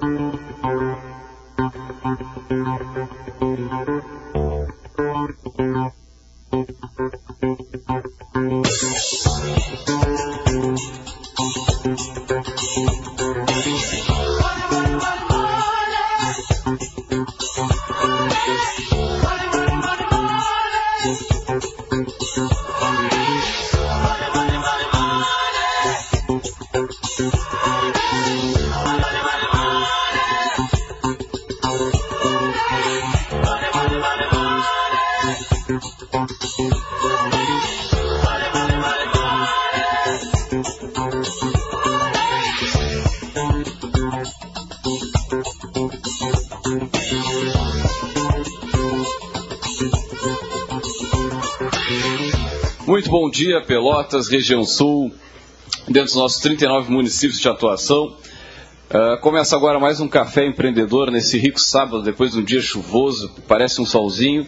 Muito bom dia, Pelotas, região sul, dentro dos nossos 39 municípios de atuação. Uh, começa agora mais um Café Empreendedor nesse rico sábado, depois de um dia chuvoso, parece um solzinho.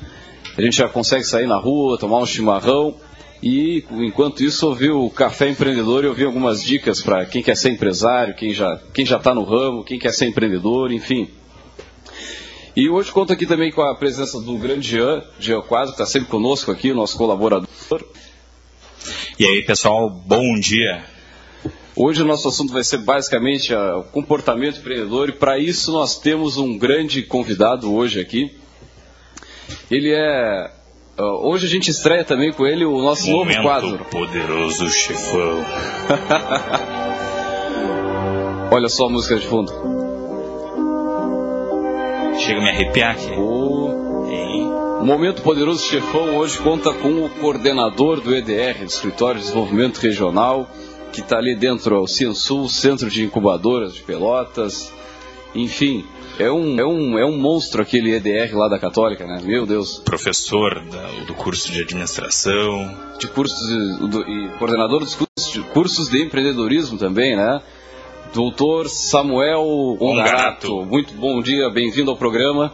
A gente já consegue sair na rua, tomar um chimarrão e, enquanto isso, ouvir o Café Empreendedor e ouvir algumas dicas para quem quer ser empresário, quem já quem já está no ramo, quem quer ser empreendedor, enfim. E hoje conto aqui também com a presença do grande Jean, Jean Quadro, que está sempre conosco aqui, nosso colaborador. E aí, pessoal, bom dia. Hoje o nosso assunto vai ser basicamente o comportamento empreendedor e para isso nós temos um grande convidado hoje aqui. Ele é hoje a gente estreia também com ele o nosso Momento novo quadro. Poderoso chefão. Olha só a música de fundo. Chega a me arrepiar aqui. O? Momento Poderoso Chefão hoje conta com o coordenador do EDR, do Escritório de Desenvolvimento Regional, que está ali dentro, o Ciensul, Centro de Incubadoras de Pelotas. Enfim, é um, é um, é um monstro aquele EDR lá da Católica, né? Meu Deus. Professor da- do curso de administração. De cursos de- do- e coordenador dos cursos de, cursos de empreendedorismo também, né? Doutor Samuel. Ongarato. Muito bom dia, bem-vindo ao programa.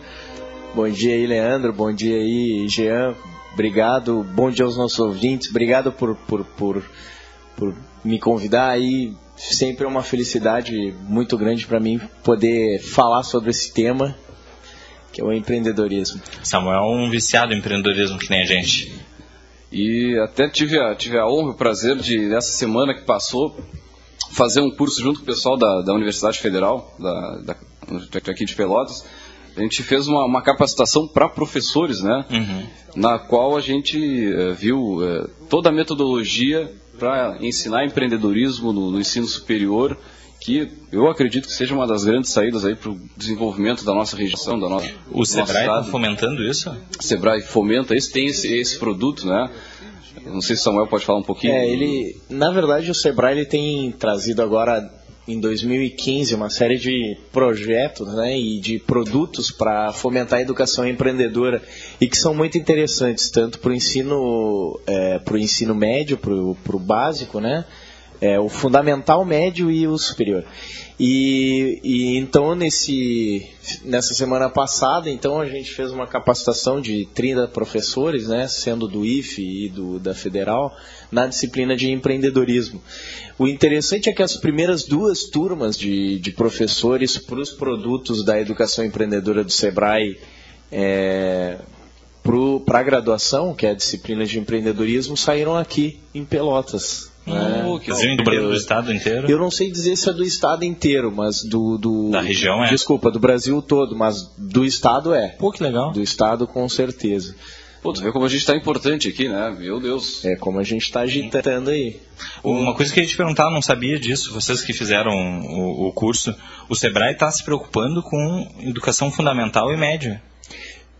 Bom dia aí, Leandro. Bom dia aí, Jean. Obrigado. Bom dia aos nossos ouvintes. Obrigado por, por, por, por me convidar aí. Sempre é uma felicidade muito grande para mim poder falar sobre esse tema, que é o empreendedorismo. Samuel é um viciado em empreendedorismo que nem a gente. E até tive a, tive a honra e o prazer de, nessa semana que passou, fazer um curso junto com o pessoal da, da Universidade Federal, da, da, aqui de Pelotas. A gente fez uma, uma capacitação para professores, né? Uhum. Na qual a gente eh, viu eh, toda a metodologia para ensinar empreendedorismo no, no ensino superior, que eu acredito que seja uma das grandes saídas aí para o desenvolvimento da nossa região, da nossa O Sebrae nosso está fomentando isso? Sebrae fomenta isso, tem esse, esse produto, né? Não sei se o Samuel pode falar um pouquinho. É, ele, na verdade, o Sebrae ele tem trazido agora em 2015 uma série de projetos, né, e de produtos para fomentar a educação empreendedora e que são muito interessantes tanto para o ensino, é, para o ensino médio, para o básico, né, é, o fundamental, médio e o superior. E, e então nesse nessa semana passada, então a gente fez uma capacitação de 30 professores, né, sendo do IFE e do da Federal, na disciplina de empreendedorismo. O interessante é que as primeiras duas turmas de, de professores para os produtos da educação empreendedora do Sebrae é, para a graduação, que é a disciplina de empreendedorismo, saíram aqui em Pelotas. Que Quer dizer, do, Brasil, do estado inteiro? Eu não sei dizer se é do estado inteiro, mas do. do Da região é? Desculpa, do Brasil todo, mas do estado é. Pô, que legal. Do estado com certeza. Pô, tu vê como a gente está importante aqui, né? Meu Deus. É como a gente está agitando aí. Uma coisa que eu ia te perguntar, eu não sabia disso, vocês que fizeram o, o curso, o Sebrae está se preocupando com educação fundamental e média.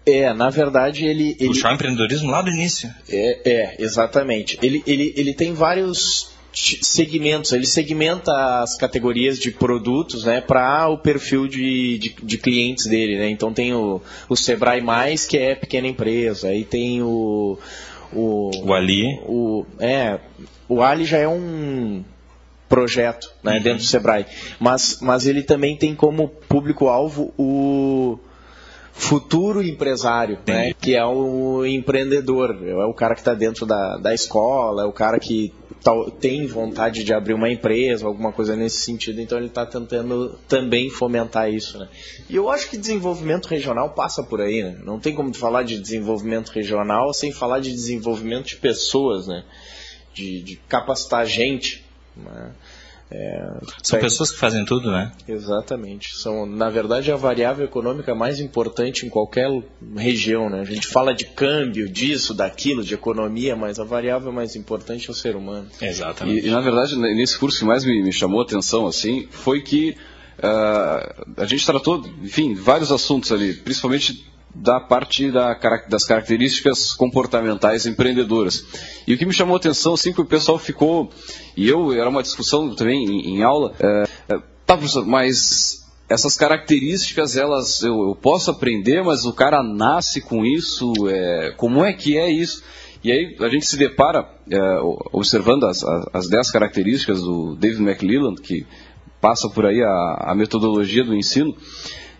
É, na verdade ele. ele Puxar o empreendedorismo lá do início. é, é, exatamente. Ele, ele, ele tem vários segmentos. Ele segmenta as categorias de produtos né, para o perfil de, de, de clientes dele. Né? Então tem o, o Sebrae Mais, que é pequena empresa. Aí tem o. O, O Ali. o é o Ali já é um projeto né, Uhum. dentro do Sebrae mas mas ele também tem como público alvo o futuro empresário né, que é o empreendedor é o cara que está dentro da, da escola é o cara que tem vontade de abrir uma empresa, alguma coisa nesse sentido, então ele está tentando também fomentar isso. Né? E eu acho que desenvolvimento regional passa por aí. Né? Não tem como falar de desenvolvimento regional sem falar de desenvolvimento de pessoas, né? de, de capacitar gente. Né? É, São pessoas que fazem tudo, né? Exatamente. São, na verdade, a variável econômica mais importante em qualquer região, né? A gente fala de câmbio, disso, daquilo, de economia, mas a variável mais importante é o ser humano. Exatamente. E, e na verdade, nesse curso que mais me, me chamou a atenção, assim, foi que uh, a gente tratou, enfim, vários assuntos ali, principalmente da parte da, das características comportamentais empreendedoras. E o que me chamou a atenção, assim, que o pessoal ficou, e eu, era uma discussão também em, em aula, é, é, tá, professor, mas essas características, elas eu, eu, posso aprender, mas o cara nasce com isso, é, como é que é isso? E aí a gente se depara, é, observando as, as dez características do David McLelland, que passa por aí a, a metodologia do ensino,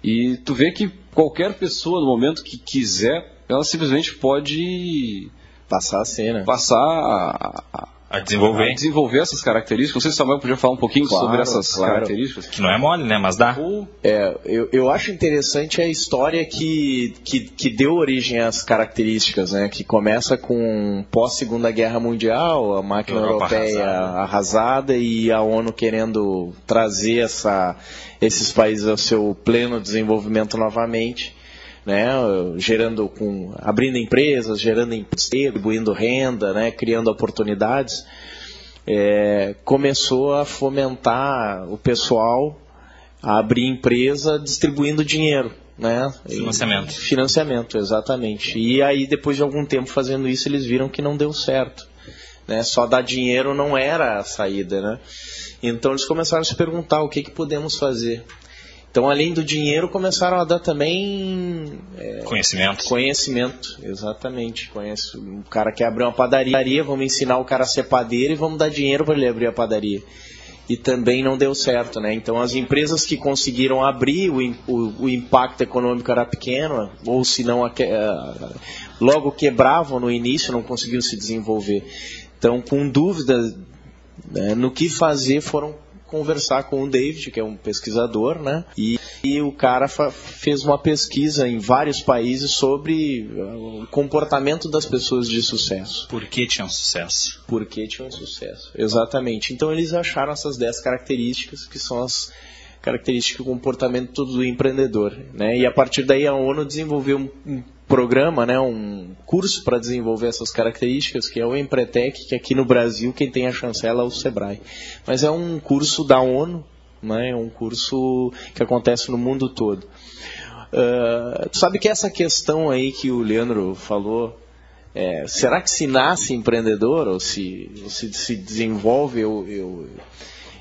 e tu vê que qualquer pessoa, no momento que quiser, ela simplesmente pode passar a cena. Passar a, a, a desenvolver. A desenvolver essas características. Não sei se o Samuel podia falar um pouquinho claro, sobre essas claro. características. Que não é mole, né? Mas dá. É, eu, eu acho interessante a história que, que, que deu origem às características, né? Que começa com pós-segunda guerra mundial, a máquina Europa europeia arrasada. arrasada e a ONU querendo trazer essa esses países ao seu pleno desenvolvimento novamente, né, gerando com, abrindo empresas, gerando emprego, distribuindo renda, né, criando oportunidades, é, começou a fomentar o pessoal a abrir empresa distribuindo dinheiro. Né? Financiamento. E, financiamento, exatamente. E aí, depois de algum tempo fazendo isso, eles viram que não deu certo. Né? Só dar dinheiro não era a saída. Né? Então eles começaram a se perguntar o que, que podemos fazer. Então, além do dinheiro, começaram a dar também. É, conhecimento. Conhecimento, exatamente. Conhece, o cara quer abrir uma padaria, vamos ensinar o cara a ser padeiro e vamos dar dinheiro para ele abrir a padaria. E também não deu certo, né? Então, as empresas que conseguiram abrir, o, o, o impacto econômico era pequeno, ou se não, logo quebravam no início, não conseguiam se desenvolver. Então, com dúvida né, no que fazer foram conversar com o David, que é um pesquisador, né? E, e o cara fez uma pesquisa em vários países sobre uh, o comportamento das pessoas de sucesso. Por que tinham sucesso? Por que tinham sucesso, exatamente. Então eles acharam essas 10 características que são as características do comportamento do empreendedor, né? E a partir daí a ONU desenvolveu um, um programa, né, um curso para desenvolver essas características, que é o Empretec, que aqui no Brasil quem tem a chancela é o Sebrae. Mas é um curso da ONU, né, é um curso que acontece no mundo todo. Uh, sabe que essa questão aí que o Leandro falou, é, será que se nasce empreendedor ou se se, se desenvolve? Eu, eu,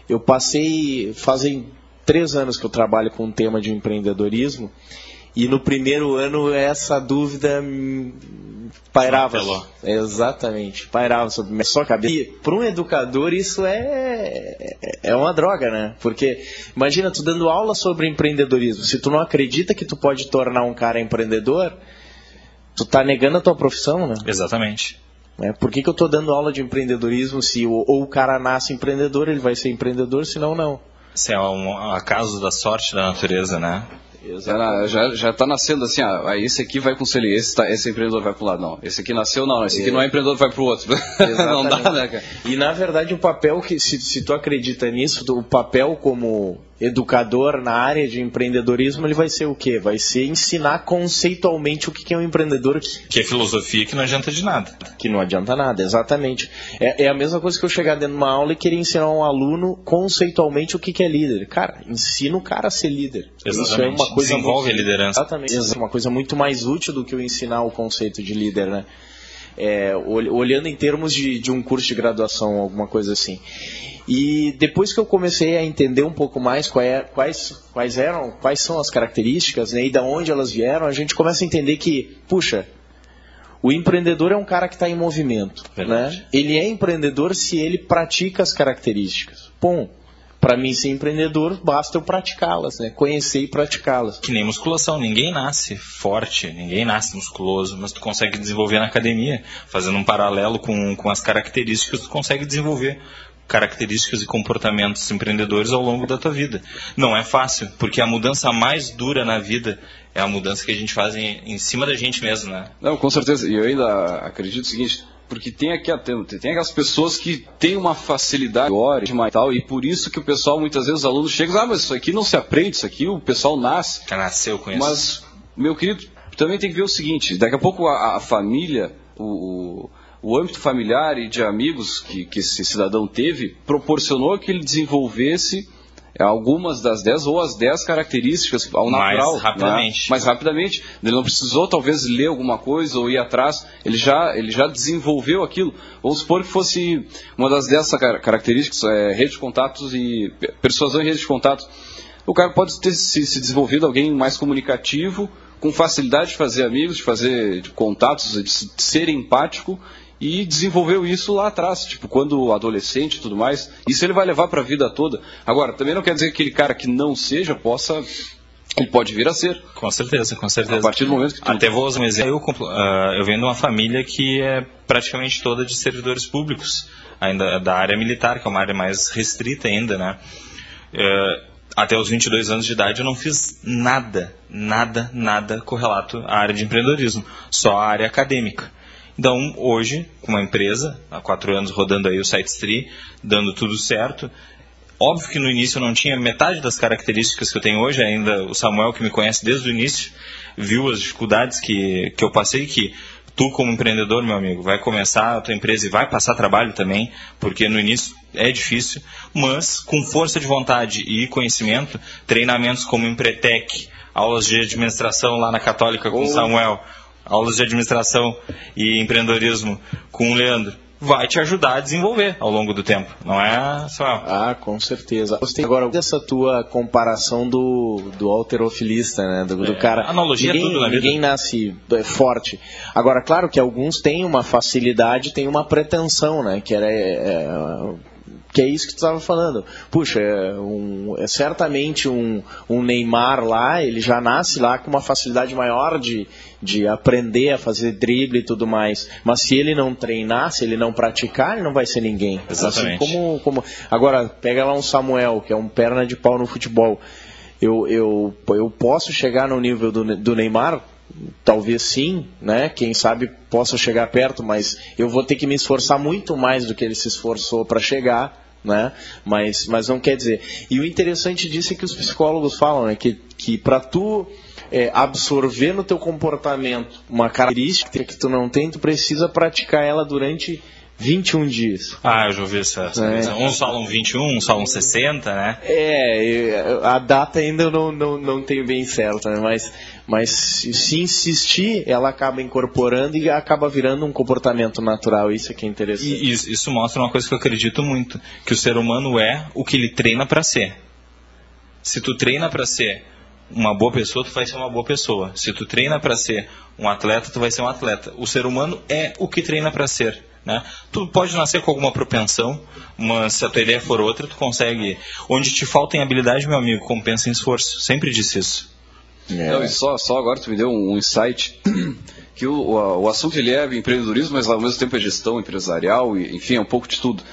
eu passei, fazem três anos que eu trabalho com o tema de empreendedorismo e no primeiro ano essa dúvida pairava. Exatamente, pairava sobre minha só cabeça. E para um educador isso é, é uma droga, né? Porque imagina tu dando aula sobre empreendedorismo. Se tu não acredita que tu pode tornar um cara empreendedor, tu tá negando a tua profissão, né? Exatamente. É, por que, que eu estou dando aula de empreendedorismo se ou, ou, o cara nasce empreendedor, ele vai ser empreendedor, senão não? Isso é um acaso da sorte da natureza, né? Já, já tá nascendo assim, ah, esse aqui vai com o selinho, esse, tá, esse empreendedor vai para um lado. Não, esse aqui nasceu, não, esse aqui não é empreendedor, vai para o outro. não dá, né, cara? E na verdade o papel que, se, se tu acredita nisso, o papel como educador na área de empreendedorismo, ele vai ser o quê? Vai ser ensinar conceitualmente o que é um empreendedor. Que é filosofia que não adianta de nada. Que não adianta nada, exatamente. É, é a mesma coisa que eu chegar dentro de uma aula e querer ensinar um aluno conceitualmente o que é líder. Cara, ensina o cara a ser líder. Exatamente. Isso é uma coisa Desenvolve muito, a liderança. Exatamente. É uma coisa muito mais útil do que eu ensinar o conceito de líder, né? É, olhando em termos de, de um curso de graduação, alguma coisa assim. E depois que eu comecei a entender um pouco mais é, quais, quais eram, quais são as características né, e de onde elas vieram, a gente começa a entender que, puxa, o empreendedor é um cara que está em movimento. Né? Ele é empreendedor se ele pratica as características. Bom, para mim ser empreendedor, basta eu praticá-las, né? Conhecer e praticá-las. Que nem musculação, ninguém nasce forte, ninguém nasce musculoso, mas tu consegue desenvolver na academia, fazendo um paralelo com, com as características, tu consegue desenvolver características e comportamentos empreendedores ao longo da tua vida. Não é fácil, porque a mudança mais dura na vida é a mudança que a gente faz em, em cima da gente mesmo, né? Não, com certeza. E eu ainda acredito o seguinte, porque tem aqui tem aquelas pessoas que têm uma facilidade maior e tal, e por isso que o pessoal, muitas vezes, os alunos chegam, ah, mas isso aqui não se aprende, isso aqui o pessoal nasce. Já nasceu com isso. Mas, meu querido, também tem que ver o seguinte, daqui a pouco a, a família, o, o, o, âmbito familiar e de amigos que, que esse cidadão teve, proporcionou que ele desenvolvesse algumas das 10 ou as 10 características ao natural. Mais rapidamente. Né? Mais rapidamente. Ele não precisou talvez ler alguma coisa ou ir atrás, ele já, ele já desenvolveu aquilo. Vamos supor que fosse uma das 10 características, é, rede de contatos e persuasão em rede de contatos. O cara pode ter se, se desenvolvido alguém mais comunicativo, com facilidade de fazer amigos, de fazer de contatos, de ser empático e desenvolveu isso lá atrás, tipo, quando adolescente e tudo mais. Isso ele vai levar para a vida toda. Agora, também não quer dizer que aquele cara que não seja possa ele pode vir a ser. Com certeza, com certeza. A partir do momento que tu... Até vou usar um exemplo. Eu, uh, eu venho de uma família que é praticamente toda de servidores públicos, ainda da área militar, que é uma área mais restrita ainda, né? Uh, até os 22 anos de idade eu não fiz nada, nada, nada correlato à área de empreendedorismo, só a área acadêmica. Então, hoje, com uma empresa, há quatro anos rodando aí o SiteStree, dando tudo certo, óbvio que no início eu não tinha metade das características que eu tenho hoje, ainda o Samuel, que me conhece desde o início, viu as dificuldades que, que eu passei, que tu como empreendedor, meu amigo, vai começar a tua empresa e vai passar trabalho também, porque no início é difícil, mas com força de vontade e conhecimento, treinamentos como Empretec, aulas de administração lá na Católica com o Samuel, aulas de administração e empreendedorismo com o Leandro, vai te ajudar a desenvolver ao longo do tempo, não é, só? Ah, com certeza. Agora, dessa tua comparação do, do alterofilista, né? Do, do é, cara. Analogia ninguém, tudo na vida. Ninguém nasce é, forte. Agora, claro que alguns têm uma facilidade, têm uma pretensão, né? Que era. É, que é isso que tu estava falando. Puxa, é um, é certamente um, um Neymar lá, ele já nasce lá com uma facilidade maior de, de aprender a fazer drible e tudo mais. Mas se ele não treinar, se ele não praticar, ele não vai ser ninguém. Exatamente. Assim como, como... Agora, pega lá um Samuel, que é um perna de pau no futebol. Eu, eu, eu posso chegar no nível do, do Neymar? Talvez sim, né? Quem sabe possa chegar perto, mas eu vou ter que me esforçar muito mais do que ele se esforçou para chegar né? Mas, mas não quer dizer. E o interessante disso é que os psicólogos falam, né? Que, que para tu é, absorver no teu comportamento uma característica que tu não tem, tu precisa praticar ela durante 21 dias. Ah, eu já ouvi essa. essa é. Um falam 21, um falam 60, né? É, a data ainda eu não, não, não tenho bem certa, né? mas, mas se insistir, ela acaba incorporando e acaba virando um comportamento natural. Isso é que é interessante. E isso, isso mostra uma coisa que eu acredito muito, que o ser humano é o que ele treina para ser. Se tu treina para ser uma boa pessoa, tu vai ser uma boa pessoa. Se tu treina para ser um atleta, tu vai ser um atleta. O ser humano é o que treina para ser. Né? Tu pode nascer com alguma propensão, mas se a tua ideia for outra, tu consegue. Onde te falta em habilidade, meu amigo, compensa em esforço. Sempre disse isso. É. Não, e só, só agora tu me deu um, insight que o, o, o, assunto ele é empreendedorismo, mas ao mesmo tempo é gestão empresarial, e, enfim, é um pouco de tudo.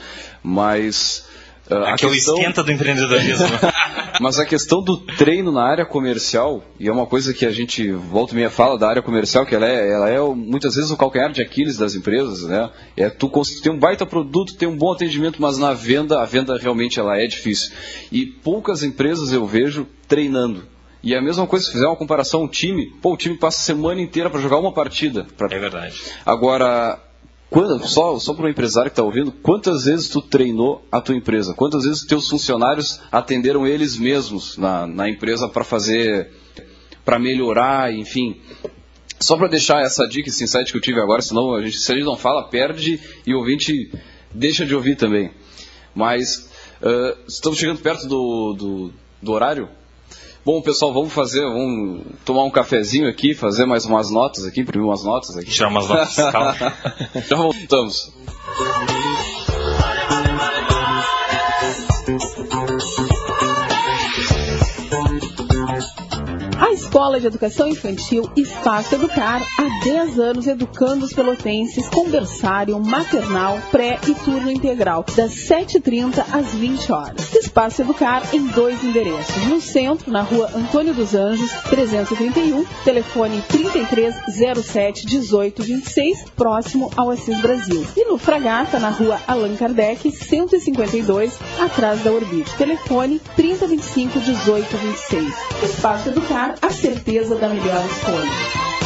Mas Uh, Aqui é o esquenta do empreendedorismo. Mas a questão do treino na área comercial, e é uma coisa que a gente volta e meia fala da área comercial, que ela é, ela é muitas vezes o calcanhar de Aquiles das empresas, né? É tu ter um baita produto, ter um bom atendimento, mas na venda, a venda realmente ela é difícil. E poucas empresas eu vejo treinando. E é a mesma coisa, se fizer uma comparação, o time, pô, o time passa a semana inteira para jogar uma partida. Pra... É verdade. Agora, quando, só só para o empresário que está ouvindo, quantas vezes tu treinou a tua empresa? Quantas vezes teus funcionários atenderam eles mesmos na, na empresa para fazer, para melhorar, enfim? Só para deixar essa dica, esse insight que eu tive agora, senão a gente, se a gente não fala, perde e o ouvinte deixa de ouvir também. Mas uh, estamos chegando perto do, do, do horário. Bom, pessoal, vamos fazer, vamos tomar um cafezinho aqui, fazer mais umas notas aqui, imprimir umas notas aqui. Tirar umas notas, calma. Já voltamos. Escola de Educação Infantil Espaço Educar, há 10 anos educando os pelotenses com berçário, maternal, pré e turno integral, das 7h30 às 20 horas. Espaço Educar em dois endereços. No centro, na rua Antônio dos Anjos, 331, telefone 3307 1826, próximo ao Assis Brasil. E no Fragata, na rua Allan Kardec, 152, atrás da Orbite. Telefone 3025 1826. Espaço Educar a certeza da melhor escolha.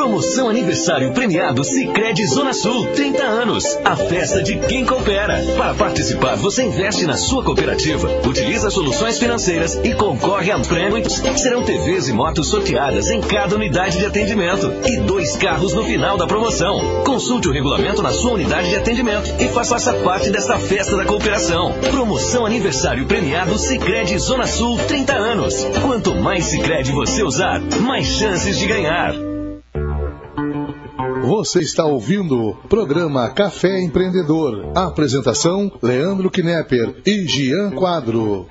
Promoção aniversário premiado Sicredi Zona Sul, 30 anos. A festa de quem coopera. Para participar, você investe na sua cooperativa, utiliza soluções financeiras e concorre a prêmios. Serão TVs e motos sorteadas em cada unidade de atendimento e dois carros no final da promoção. Consulte o regulamento na sua unidade de atendimento e faça parte desta festa da cooperação. Promoção aniversário premiado Sicredi Zona Sul, 30 anos. Quanto mais Sicredi você usar, mais chances de ganhar. Você está ouvindo o programa Café Empreendedor. Apresentação: Leandro Knepper e Gian Quadro.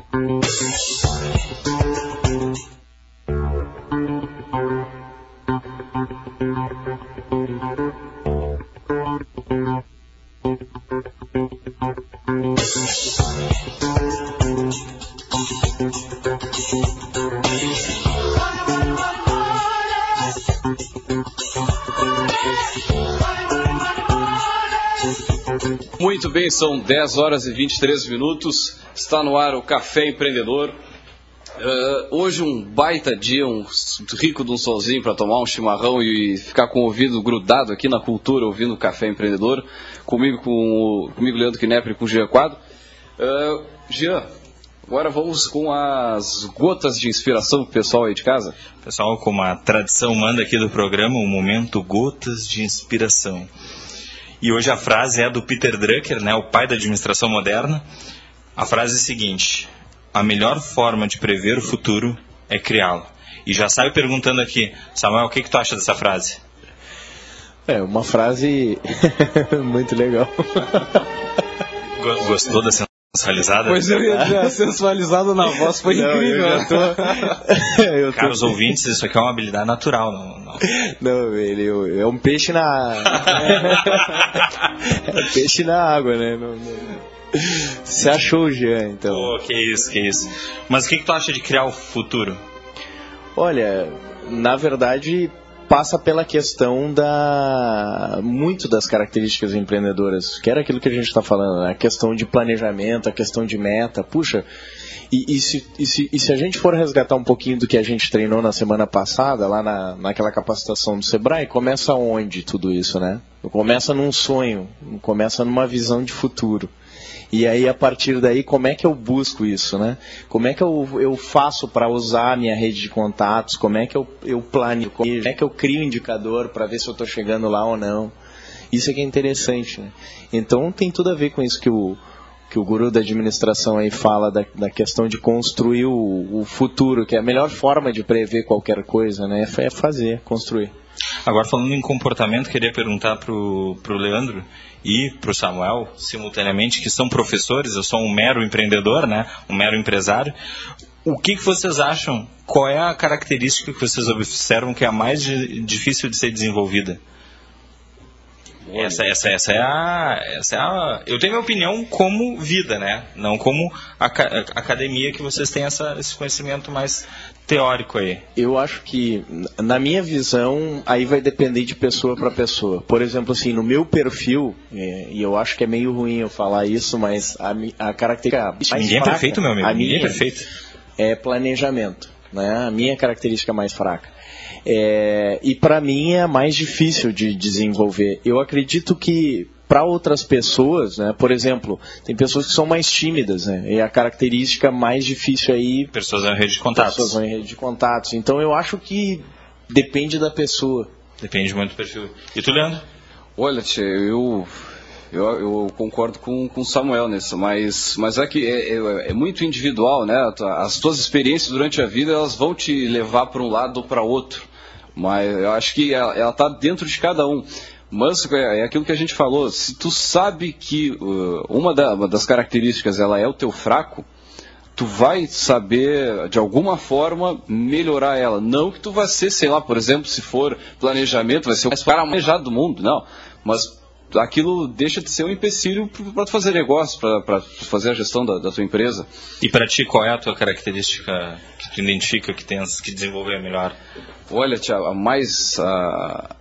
São 10 horas e 23 minutos. Está no ar o Café Empreendedor. Uh, hoje um baita dia, um rico de um solzinho para tomar um chimarrão e ficar com o ouvido grudado aqui na cultura, ouvindo o Café Empreendedor. Comigo, com, comigo Leandro Knepper e com o Jean Quadro. Uh, Jean, agora vamos com as gotas de inspiração pro pessoal aí de casa. Pessoal, como a tradição manda aqui do programa, o um momento Gotas de Inspiração. E hoje a frase é do Peter Drucker, né, o pai da administração moderna. A frase é a seguinte: a melhor forma de prever o futuro é criá-lo. E já saio perguntando aqui, Samuel, o que, que tu acha dessa frase? É uma frase muito legal. Gostou da sensualizada? Pois eu ia dizer, a sensualizada na voz foi não, incrível. Eu tô... eu tô... Caros ouvintes, isso aqui é uma habilidade natural. Não, não. não ele é um peixe na... é um peixe na água, né? Não... Você achou o Jean, então. Pô, que isso, que isso. Mas o que, que tu acha de criar o futuro? Olha, na verdade, passa pela questão da muito das características empreendedoras, que era aquilo que a gente está falando, né? a questão de planejamento, a questão de meta. Puxa, e, e, se, e, se, e, se, a gente for resgatar um pouquinho do que a gente treinou na semana passada, lá na, naquela capacitação do Sebrae, começa onde tudo isso, né? Começa num sonho, começa numa visão de futuro. E aí, a partir daí, como é que eu busco isso, né? Como é que eu, eu faço para usar a minha rede de contatos? Como é que eu, eu planejo? Como é que eu crio um indicador para ver se eu estou chegando lá ou não? Isso é que é interessante, né? Então, tem tudo a ver com isso que o, que o guru da administração aí fala da, da questão de construir o, o, futuro, que é a melhor forma de prever qualquer coisa, né? É fazer, construir. Agora, falando em comportamento, queria perguntar para o Leandro e para o Samuel, simultaneamente, que são professores, eu sou um mero empreendedor, né, um mero empresário. O que, que vocês acham? Qual é a característica que vocês observam que é a mais difícil de ser desenvolvida? Essa, essa, essa, é a, essa é a. Eu tenho minha opinião como vida, né? Não como academia que vocês têm essa, esse conhecimento mais teórico aí. Eu acho que, na minha visão, aí vai depender de pessoa para pessoa. Por exemplo, assim, no meu perfil, é, e eu acho que é meio ruim eu falar isso, mas a, a característica. Ninguém fraca, é perfeito, meu amigo. Ninguém é perfeito. É planejamento. Né? A minha característica mais fraca. É, e para mim é a mais difícil de desenvolver. Eu acredito que para outras pessoas, né, por exemplo, tem pessoas que são mais tímidas, né, e a característica mais difícil aí. Pessoas em rede de contatos. Pessoas em rede de contatos. Então eu acho que depende da pessoa. Depende muito do perfil. E tu, Leandro? Olha, tia, eu eu, eu, concordo com o Samuel nisso, mas, mas é que é, é, é, muito individual, né? As tuas experiências durante a vida elas vão te levar para um lado ou para outro, mas eu acho que ela está dentro de cada um. Mas é, é aquilo que a gente falou, se tu sabe que uh, uma, da, uma das características ela é o teu fraco, tu vai saber, de alguma forma, melhorar ela. Não que tu vai ser, sei lá, por exemplo, se for planejamento, vai ser o mais planejado do mundo, não. Mas aquilo deixa de ser um empecilho para tu fazer negócio, para fazer a gestão da, da, tua empresa. E para ti, qual é a tua característica que tu identifica que tens que desenvolver melhor? Olha, tia, a mais... A,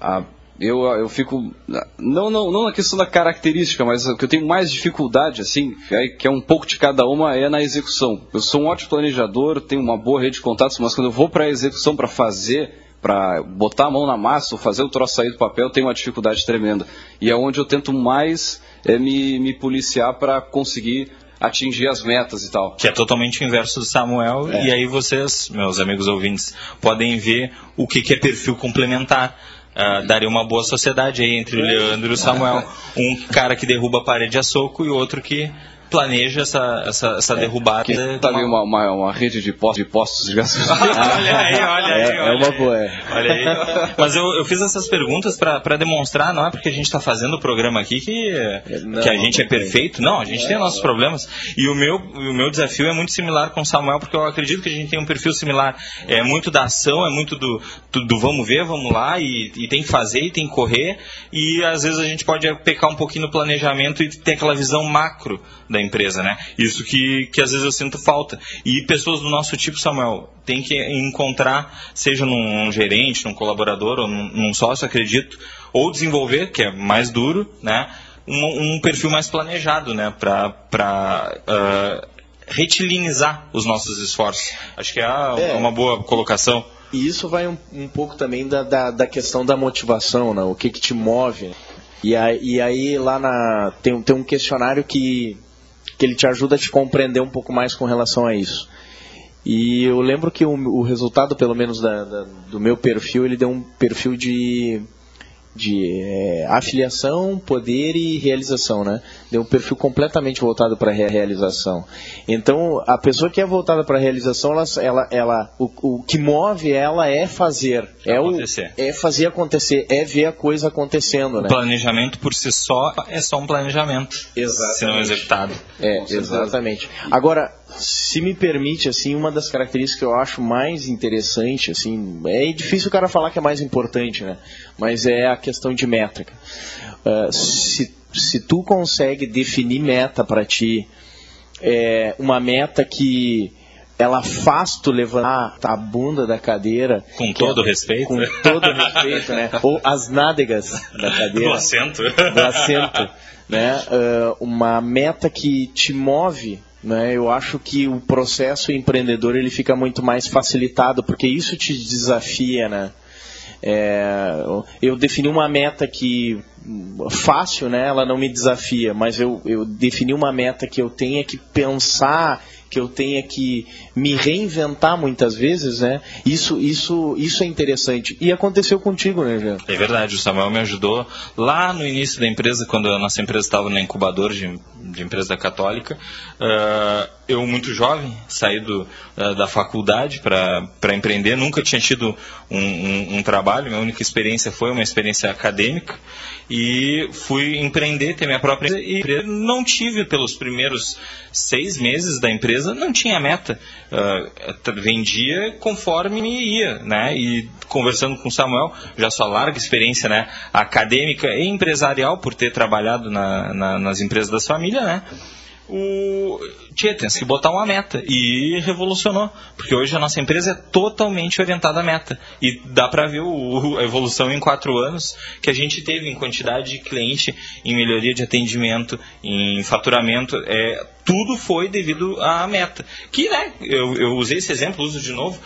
a eu, eu fico. Não, não, não na questão da característica, mas o que eu tenho mais dificuldade, assim, é, que é um pouco de cada uma, é na execução. Eu sou um ótimo planejador, tenho uma boa rede de contatos, mas quando eu vou para a execução, para fazer, para botar a mão na massa, ou fazer o troço sair do papel, eu tenho uma dificuldade tremenda. E é onde eu tento mais é, me, me policiar para conseguir atingir as metas e tal. Que é totalmente o inverso do Samuel, é. e aí vocês, meus amigos ouvintes, podem ver o que, que é perfil complementar Uh, daria uma boa sociedade aí entre o Leandro e o Samuel. Um cara que derruba a parede a soco e outro que planeja essa, essa, essa é, derrubada. Tá ali uma, uma, uma, rede de postos, de postos de gasolina. olha aí, olha aí. É, é uma boa. É. Olha aí. Mas eu, eu fiz essas perguntas para demonstrar, não é porque a gente está fazendo o programa aqui que, não, que a gente é perfeito. Não, a gente tem nossos problemas. E o meu, o meu desafio é muito similar com o Samuel, porque eu acredito que a gente tem um perfil similar. É muito da ação, é muito do, do, do vamos ver, vamos lá, e, e tem que fazer, e tem que correr. E às vezes a gente pode pecar um pouquinho no planejamento e ter aquela visão macro da empresa, né? Isso que, que às vezes eu sinto falta. E pessoas do nosso tipo, Samuel, tem que encontrar, seja num, gerente, num colaborador ou num, num, sócio, acredito, ou desenvolver, que é mais duro, né? Um, um perfil mais planejado, né? Para uh, retilinizar os nossos esforços. Acho que é, é. uma boa colocação. E isso vai um, um pouco também da, da, da, questão da motivação, né? o que, que te move. E aí, e aí lá na, tem, tem um questionário que que ele te ajuda a te compreender um pouco mais com relação a isso. E eu lembro que o, o resultado, pelo menos da, da, do meu perfil, ele deu um perfil de de é, afiliação, poder e realização, né? Deu um perfil completamente voltado para a realização. Então, a pessoa que é voltada para a realização, ela, ela, ela o, o, que move ela é fazer, é acontecer. o é fazer acontecer, é ver a coisa acontecendo, né? O planejamento por si só é só um planejamento, exatamente. se não executado. É, exatamente. Agora, se me permite, assim, uma das características que eu acho mais interessante, assim, é difícil o cara falar que é mais importante, né? Mas é a questão de métrica. Uh, se, se tu consegue definir meta para ti, é, uma meta que ela faz tu levantar a bunda da cadeira. Com todo é, respeito. Com todo respeito, né? Ou as nádegas da cadeira. Do assento. Do assento. Né? Uh, uma meta que te move né? Eu acho que o processo empreendedor ele fica muito mais facilitado, porque isso te desafia, né? É, eu defini uma meta que fácil, né? Ela não me desafia, mas eu, eu defini uma meta que eu tenha que pensar que eu tenha que me reinventar muitas vezes, né? Isso, isso, isso é interessante. E aconteceu contigo, né, Jean? É verdade, o Samuel me ajudou lá no início da empresa, quando a nossa empresa estava no incubador de, de empresa católica. Uh, eu, muito jovem, saí do, uh, da faculdade para empreender, nunca tinha tido um, um, um trabalho, minha única experiência foi uma experiência acadêmica e fui empreender, ter minha própria empresa. E não tive pelos primeiros seis meses da empresa, não tinha meta. Uh, vendia conforme ia, né? E conversando com o Samuel, já sua larga experiência, né? Acadêmica e empresarial, por ter trabalhado na, na, nas empresas das famílias, né? o tinha tem que botar uma meta e revolucionou, porque hoje a nossa empresa é totalmente orientada à meta e dá para ver o, a evolução em quatro anos que a gente teve em quantidade de cliente, em melhoria de atendimento, em faturamento, é tudo foi devido à meta. Que né, eu, eu usei esse exemplo, uso de novo,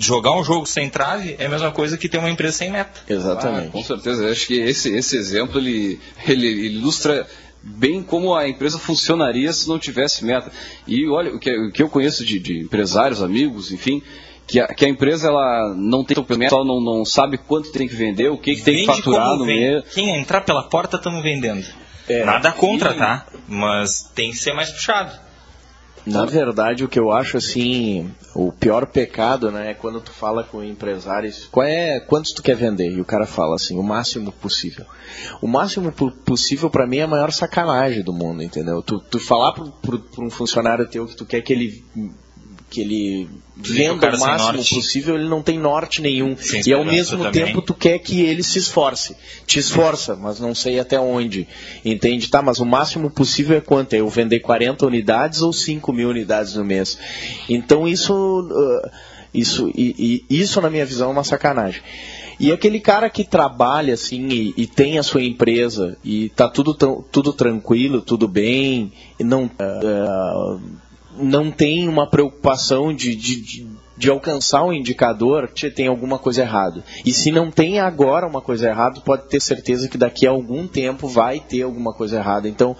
jogar um jogo sem trave é a mesma coisa que ter uma empresa sem meta. Exatamente. Ah, com certeza. Eu acho que esse, esse exemplo ele, ele ilustra bem como a empresa funcionaria se não tivesse meta. E olha, o que, o que eu conheço de, de, empresários, amigos, enfim, que a, que a empresa ela não tem meta, não, não sabe quanto tem que vender, o que, que tem que faturar no mês. Quem entrar pela porta estamos vendendo. É, Nada contra, e... tá? Mas tem que ser mais puxado. Na verdade, o que eu acho assim, o pior pecado, né, é quando tu fala com empresários, qual é, quantos tu quer vender? E o cara fala assim, o máximo possível. O máximo possível para mim é a maior sacanagem do mundo, entendeu? Tu, tu falar para um funcionário teu que tu quer que ele que ele venda o máximo possível, ele não tem norte nenhum. Sem e ao mesmo também. tempo tu quer que ele se esforce. Te esforça, mas não sei até onde. Entende? Tá, mas o máximo possível é quanto? É eu vender 40 unidades ou 5 mil unidades no mês? Então isso, uh, isso, e, e, isso na minha visão é uma sacanagem. E aquele cara que trabalha assim e, e, tem a sua empresa e tá tudo, tudo tranquilo, tudo bem, não uh, não tem uma preocupação de, de, de, de alcançar um indicador, tem alguma coisa errada. E se não tem agora uma coisa errada, pode ter certeza que daqui a algum tempo vai ter alguma coisa errada. Então,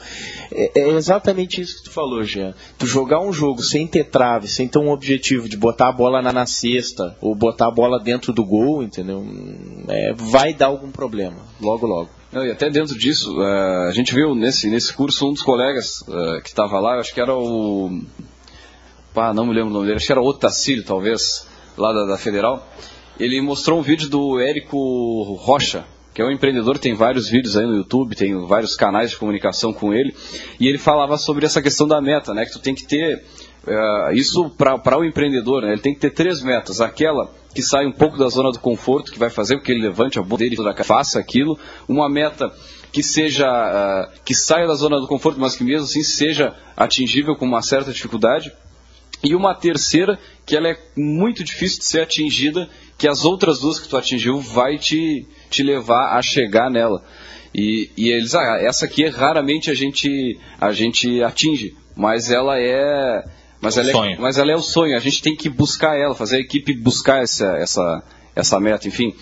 é, é exatamente isso que tu falou, Jean. Tu jogar um jogo sem ter trave, sem ter um objetivo de botar a bola na, na cesta, ou botar a bola dentro do gol, entendeu? É, vai dar algum problema, logo, logo. Não, e até dentro disso, uh, a gente viu nesse, nesse curso um dos colegas uh, que estava lá, acho que era o. Pá, não me lembro o nome dele, acho que era o Otacílio, talvez, lá da, da Federal. Ele mostrou um vídeo do Érico Rocha, que é um empreendedor, tem vários vídeos aí no YouTube, tem vários canais de comunicação com ele, e ele falava sobre essa questão da meta, né? Que tu tem que ter uh, isso para o empreendedor, né? Ele tem que ter três metas. Aquela que sai um pouco da zona do conforto, que vai fazer com que ele levante a boca dele faça aquilo. Uma meta que seja uh, que saia da zona do conforto, mas que mesmo assim seja atingível com uma certa dificuldade. E uma terceira que ela é muito difícil de ser atingida, que as outras duas que tu atingiu vai te, te levar a chegar nela. E, e eles, ah, essa aqui raramente a gente a gente atinge, mas ela é mas, ela é, mas ela é o sonho, a gente tem que buscar ela, fazer a equipe buscar essa, essa, essa meta, enfim.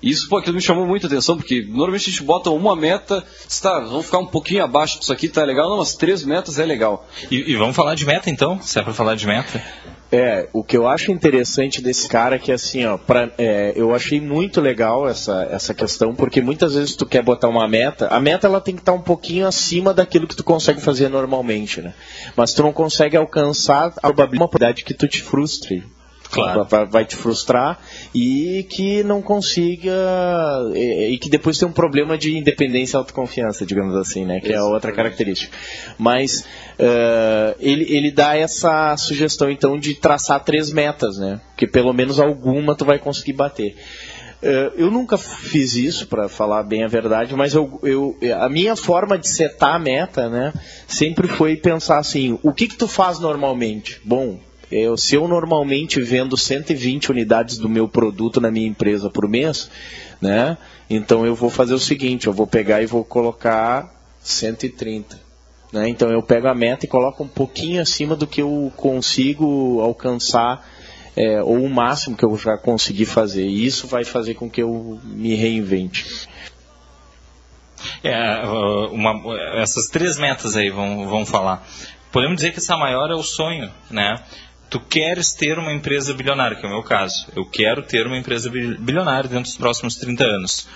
Isso, pô, aquilo me chamou muita atenção, porque normalmente a gente bota uma meta, está, vamos ficar um pouquinho abaixo disso aqui, tá legal, não, mas três metas é legal. E, e vamos falar de meta então, se é para falar de meta? É, o que eu acho interessante desse cara é que assim, ó, pra, é, eu achei muito legal essa, essa questão, porque muitas vezes tu quer botar uma meta, a meta ela tem que estar um pouquinho acima daquilo que tu consegue fazer normalmente, né? Mas tu não consegue alcançar a probabilidade que tu te frustre. Claro. Vai, vai, te frustrar e que não consiga e, e, que depois tem um problema de independência e autoconfiança, digamos assim, né? Que é outra característica. Mas uh, ele, ele dá essa sugestão então de traçar três metas, né? Que pelo menos alguma tu vai conseguir bater. Uh, eu nunca fiz isso, para falar bem a verdade, mas eu, eu, a minha forma de setar a meta, né, sempre foi pensar assim: o que que tu faz normalmente? Bom, eu, se eu normalmente vendo 120 unidades do meu produto na minha empresa por mês, né? Então eu vou fazer o seguinte, eu vou pegar e vou colocar 130. Né? Então eu pego a meta e coloco um pouquinho acima do que eu consigo alcançar é, ou o máximo que eu já consegui fazer. E isso vai fazer com que eu me reinvente. É, uma, essas três metas aí vão, vão falar. Podemos dizer que essa maior é o sonho, né? Tu queres ter uma empresa bilionária, que é o meu caso. Eu quero ter uma empresa bilionária dentro dos próximos 30 anos.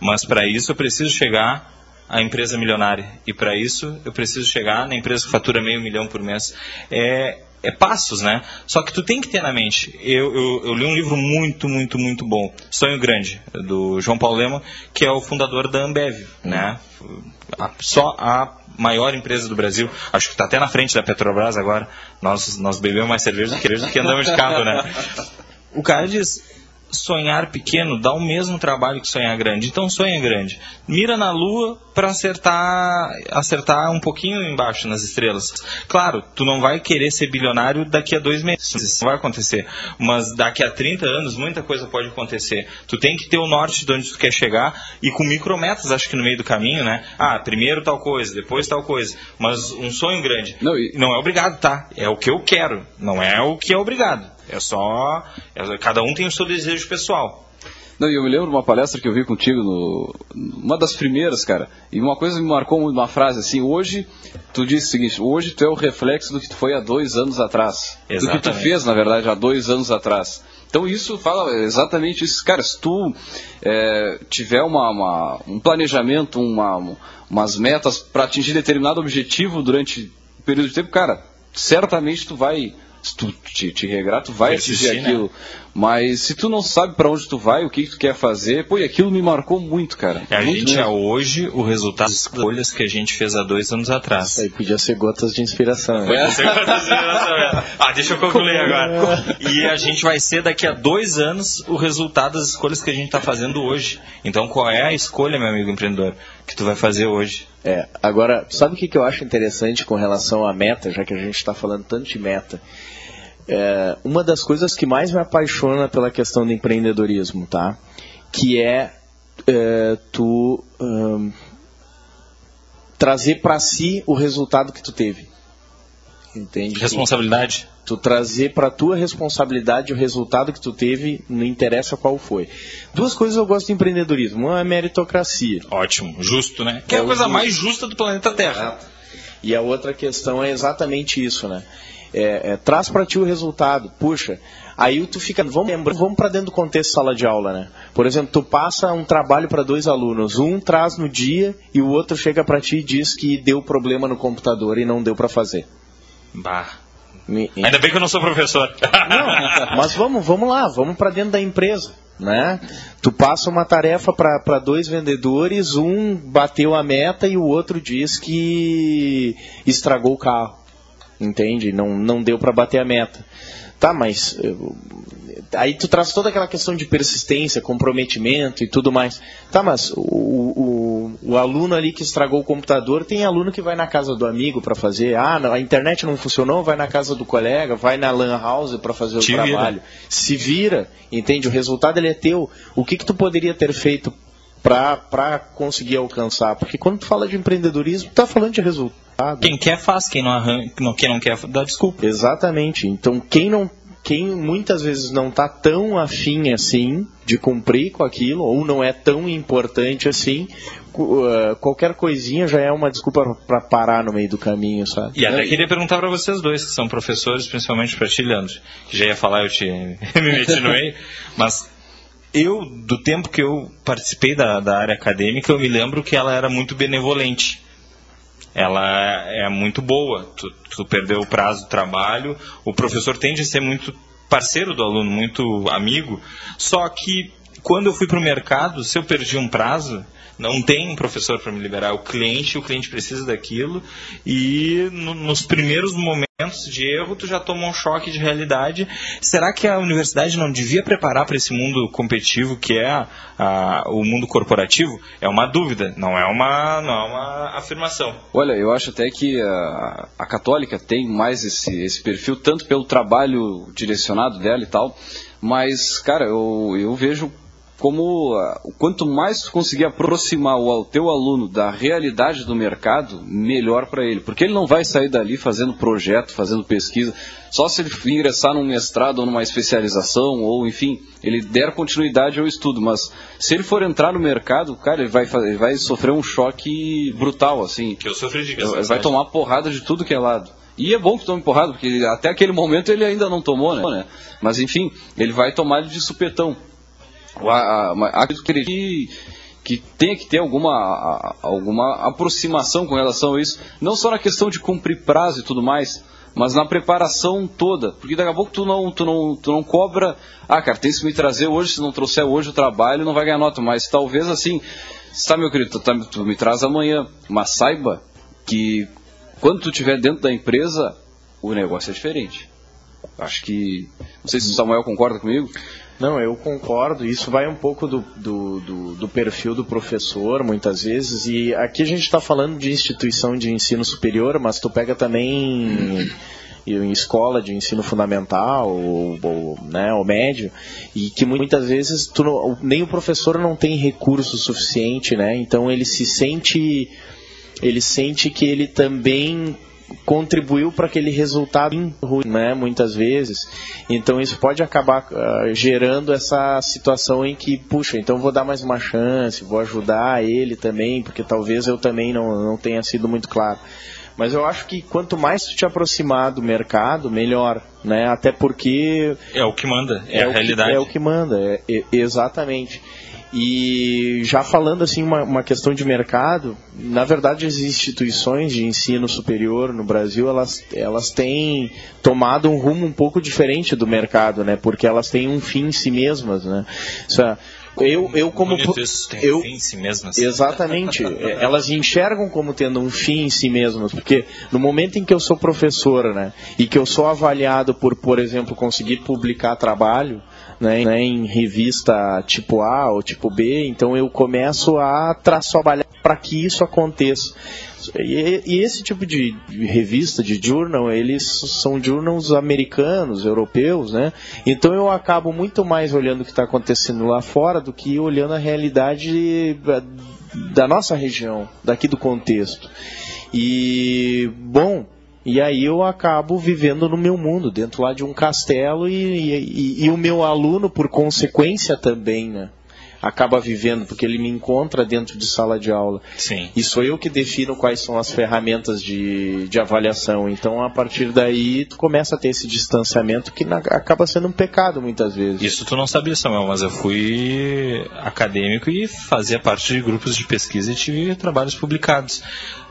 Mas para isso eu preciso chegar à empresa milionária. E para isso eu preciso chegar na empresa que fatura meio milhão por mês. É, é passos, né? Só que tu tem que ter na mente. Eu, eu, eu, li um livro muito, muito, muito bom, Sonho Grande, do João Paulo Lema, que é o fundador da Ambev, né? A, só a maior empresa do Brasil, acho que está até na frente da Petrobras agora. Nós, nós bebemos mais cerveja do que, do que andamos de carro, né? O cara diz, sonhar pequeno dá o mesmo trabalho que sonhar grande. Então sonha grande. Mira na lua para acertar acertar um pouquinho embaixo nas estrelas. Claro, tu não vai querer ser bilionário daqui a dois meses. Isso não vai acontecer. Mas daqui a 30 anos muita coisa pode acontecer. Tu tem que ter o norte de onde tu quer chegar e com micrometas, acho que no meio do caminho, né? Ah, primeiro tal coisa, depois tal coisa. Mas um sonho grande. Não, e... não é obrigado, tá? É o que eu quero. Não é o que é obrigado. É só. É, cada um tem o seu desejo pessoal. Não, eu me lembro de uma palestra que eu vi contigo, no, uma das primeiras, cara, e uma coisa me marcou muito, uma frase assim, hoje, tu disse o seguinte, hoje tu é o reflexo do que tu foi há dois anos atrás. Exatamente. Do que tu fez, na verdade, há dois anos atrás. Então isso fala exatamente isso. Cara, se tu é, tiver uma, uma, um planejamento, uma, umas metas para atingir determinado objetivo durante um período de tempo, cara, certamente tu vai tu te, te regrar, tu vai atingir aquilo. né? Mas se tu não sabe para onde tu vai, o que, que tu quer fazer, pô, e aquilo me marcou muito, cara. É, a muito gente é mesmo. hoje o resultado das escolhas que a gente fez há dois anos atrás. Isso aí podia ser gotas de inspiração. né? ah, deixa eu concluir agora. E a gente vai ser daqui a dois anos o resultado das escolhas que a gente está fazendo hoje. Então qual é a escolha, meu amigo empreendedor, que tu vai fazer hoje? É, agora, sabe o que, que eu acho interessante com relação à meta, já que a gente está falando tanto de meta? É, uma das coisas que mais me apaixona pela questão do empreendedorismo, tá? Que é, é, tu ahn, trazer para si o resultado que tu teve. Entende? Responsabilidade? Tu trazer para tua responsabilidade o resultado que tu teve, não interessa qual foi. Duas coisas eu gosto de empreendedorismo. Uma é meritocracia. Ótimo, justo, né? Que é É a coisa justo. mais justa do planeta Terra. E a outra questão é exatamente isso, né? É, é, traz para ti o resultado. Puxa, aí tu fica. Vamos, lembra- vamos para dentro do contexto sala de aula, né? Por exemplo, tu passa um trabalho para dois alunos. Um traz no dia e o outro chega para ti e diz que deu problema no computador e não deu para fazer. Bah. Me- Ainda bem que eu não sou professor. Não, mas vamos, vamos lá, vamos para dentro da empresa, né? Tu passa uma tarefa para dois vendedores, um bateu a meta e o outro diz que estragou o carro, entende? Não, não deu para bater a meta. Tá, mas eu- aí tu traz toda aquela questão de persistência, comprometimento e tudo mais. Tá, mas o, o, o aluno ali que estragou o computador, tem aluno que vai na casa do amigo para fazer. Ah, a internet não funcionou, vai na casa do colega, vai na lan house para fazer o Te vira. trabalho. Se vira, entende? O resultado ele é teu. O que que tu poderia ter feito para conseguir alcançar? Porque quando tu fala de empreendedorismo, tu tá falando de resultado. Quem quer faz, quem não, arran... não- quem não quer dá desculpa. Exatamente. Então, quem não quem muitas vezes não está tão afim assim de cumprir com aquilo, ou não é tão importante assim, uh, qualquer coisinha já é uma desculpa para parar no meio do caminho, sabe? E até queria perguntar para vocês dois, que são professores, principalmente para ti, Leandro, que já ia falar, eu te me meti no meio, mas eu, do tempo que eu participei da, da área acadêmica, eu me lembro que ela era muito benevolente. Ela é muito boa. Tu, tu perdeu o prazo do trabalho, o professor tende a ser muito parceiro do aluno, muito amigo. Só que quando eu fui para o mercado, se eu perdi um prazo, não tem um professor para me liberar. O cliente, o cliente precisa daquilo. E no- nos primeiros momentos de erro, tu já toma um choque de realidade. Será que a universidade não devia preparar para esse mundo competitivo que é a- a- o mundo corporativo? É uma dúvida, não é uma, não é uma afirmação. Olha, eu acho até que a, a católica tem mais esse, esse perfil, tanto pelo trabalho direcionado dela e tal, mas, cara, eu, eu vejo como ah, quanto mais tu conseguir aproximar o teu aluno da realidade do mercado, melhor para ele. Porque ele não vai sair dali fazendo projeto, fazendo pesquisa, só se ele ingressar num mestrado ou numa especialização, ou enfim, ele der continuidade ao estudo. Mas se ele for entrar no mercado, cara, ele vai, ele vai sofrer um choque brutal, assim. Que eu sofri de Ele vai tomar porrada de tudo que é lado. E é bom que tome porrada, porque até aquele momento ele ainda não tomou, né? Mas enfim, ele vai tomar de supetão. Acredito que, ele- que, que ter alguma, alguma aproximação com relação a isso. Não só na questão de cumprir prazo e tudo mais, mas na preparação toda. Porque daqui a pouco tu não, tu não, tu não cobra. Ah, cara, tem que me trazer hoje, se não trouxer hoje o trabalho, não vai ganhar nota. Mas talvez assim, tá, meu querido, tá- tu me traz amanhã. Mas saiba que quando tu estiver dentro da empresa, o negócio é diferente. Acho que. Não sei se o Samuel concorda comigo. Não, eu concordo. Isso vai um pouco do, do, do, do perfil do professor, muitas vezes. E aqui a gente está falando de instituição de ensino superior, mas tu pega também em escola de ensino fundamental ou, ou, né, ou médio e que muitas vezes tu não- nem o professor não tem recurso suficiente, né? Então ele se sente ele sente que ele também contribuiu para aquele resultado ruim, né, muitas vezes. Então isso pode acabar ah, gerando essa situação em que, puxa, então vou dar mais uma chance, vou ajudar ele também, porque talvez eu também não, não tenha sido muito claro. Mas eu acho que quanto mais tu te aproximar do mercado, melhor, né? Até porque É o que manda, é, a o que- realidade. é o que manda, é- é- exatamente. E já falando assim uma, uma, questão de mercado, na verdade as instituições de ensino superior no Brasil elas, elas têm tomado um rumo um pouco diferente do mercado, né? Porque elas têm um fim em si mesmas, né? É, eu, eu como eu fim em si mesmas. exatamente é, elas enxergam como tendo um fim em si mesmas porque no momento em que eu sou professora né e que eu sou avaliado por por exemplo conseguir publicar trabalho né, em revista tipo A ou tipo B, então eu começo a trabalhar para que isso aconteça. E, e, esse tipo de revista, de journal, eles são journals americanos, europeus, né? Então eu acabo muito mais olhando o que está acontecendo lá fora do que olhando a realidade da nossa região, daqui do contexto. E, bom, e aí eu acabo vivendo no meu mundo, dentro lá de um castelo, e, e, e o meu aluno, por consequência, também, né? Acaba vivendo, porque ele me encontra dentro de sala de aula. Sim. E sou eu que defino quais são as ferramentas de, de avaliação. Então, a partir daí, tu começa a ter esse distanciamento que na, acaba sendo um pecado muitas vezes. Isso tu não sabia, Samuel, mas eu fui acadêmico e fazia parte de grupos de pesquisa e tive trabalhos publicados.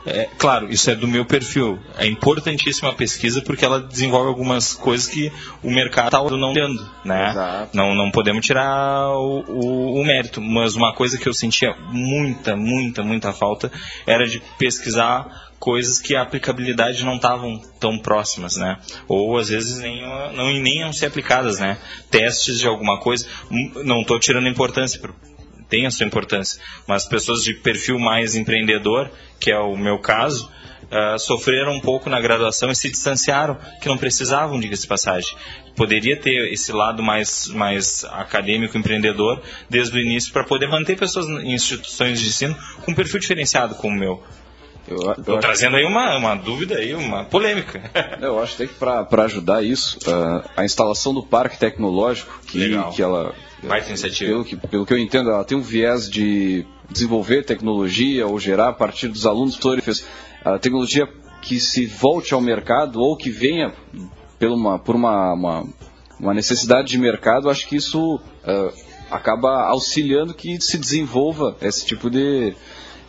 É, claro, isso é do meu perfil. É importantíssima a pesquisa porque ela desenvolve algumas coisas que o mercado está não tendo, né? Não, não podemos tirar o, o, o, mérito. Mas uma coisa que eu sentia muita, muita, muita falta era de pesquisar coisas que a aplicabilidade não estavam tão próximas, né? Ou às vezes nem não nem iam ser aplicadas, né? Testes de alguma coisa. Hum, não estou tirando importância tem a sua importância, mas pessoas de perfil mais empreendedor, que é o meu caso, uh, sofreram um pouco na graduação e se distanciaram, que não precisavam, diga-se de passagem. Poderia ter esse lado mais, mais acadêmico, empreendedor, desde o início, para poder manter pessoas em instituições de ensino com um perfil diferenciado como o meu. Estou trazendo aí uma, uma dúvida aí, uma polêmica. Eu acho que para ajudar isso, uh, a instalação do parque tecnológico, que, que ela Baita iniciativa. Pelo que, pelo que eu entendo, ela tem um viés de desenvolver tecnologia ou gerar a partir dos alunos a tecnologia que se volte ao mercado ou que venha por uma, por uma, uma, uma necessidade de mercado, acho que isso uh, acaba auxiliando que se desenvolva esse tipo de,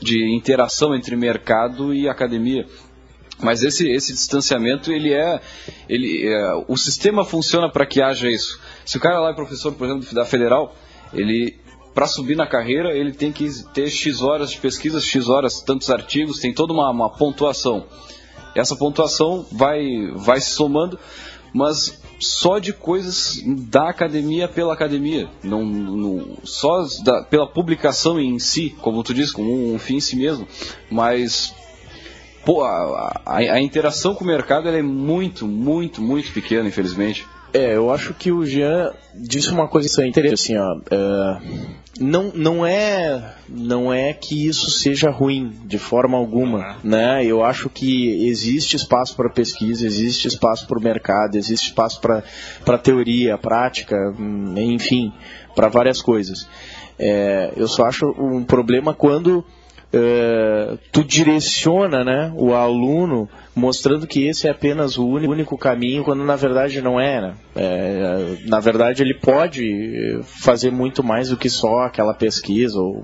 de interação entre mercado e academia. Mas esse, esse distanciamento, ele é, ele, é, o sistema funciona para que haja isso. Se o cara lá é professor, por exemplo, da federal, ele para subir na carreira ele tem que ter x horas de pesquisa, x horas, tantos artigos, tem toda uma, uma pontuação. Essa pontuação vai, vai se somando, mas só de coisas da academia pela academia, não, não só da, pela publicação em si, como tu disse, como um, um fim em si mesmo, mas pô, a, a, a, interação com o mercado é muito, muito, muito pequena, infelizmente. É, eu acho que o Jean disse uma coisa interessante, assim, ó, uh, não, não é não é que isso seja ruim de forma alguma, né? Eu acho que existe espaço para pesquisa, existe espaço para o mercado, existe espaço para teoria, prática, hum, enfim, para várias coisas. É, eu só acho um problema quando é, tu direciona né, o aluno mostrando que esse é apenas o único caminho, quando na verdade não é, é. Na verdade, ele pode fazer muito mais do que só aquela pesquisa ou,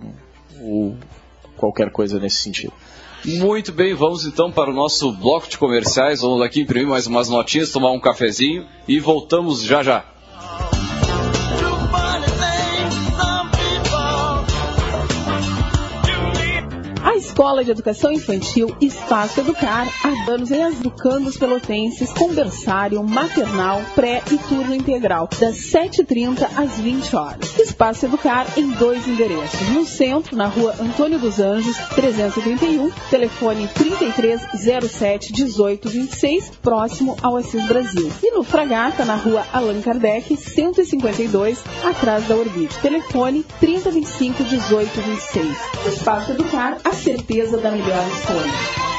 ou qualquer coisa nesse sentido. Muito bem, vamos então para o nosso bloco de comerciais. Vamos aqui imprimir mais umas notinhas, tomar um cafezinho e voltamos já já. Escola de Educação Infantil Espaço Educar, há anos em Educandos Pelotenses, com berçário, maternal, pré e turno integral, das 7h30 às 20 horas. Espaço Educar em dois endereços. No centro, na rua Antônio dos Anjos, 331, telefone 3307 1826, próximo ao Assis Brasil. E no Fragata, na rua Allan Kardec, 152, atrás da Orbite. Telefone 3025 1826. Espaço Educar, a certeza da melhor escolha.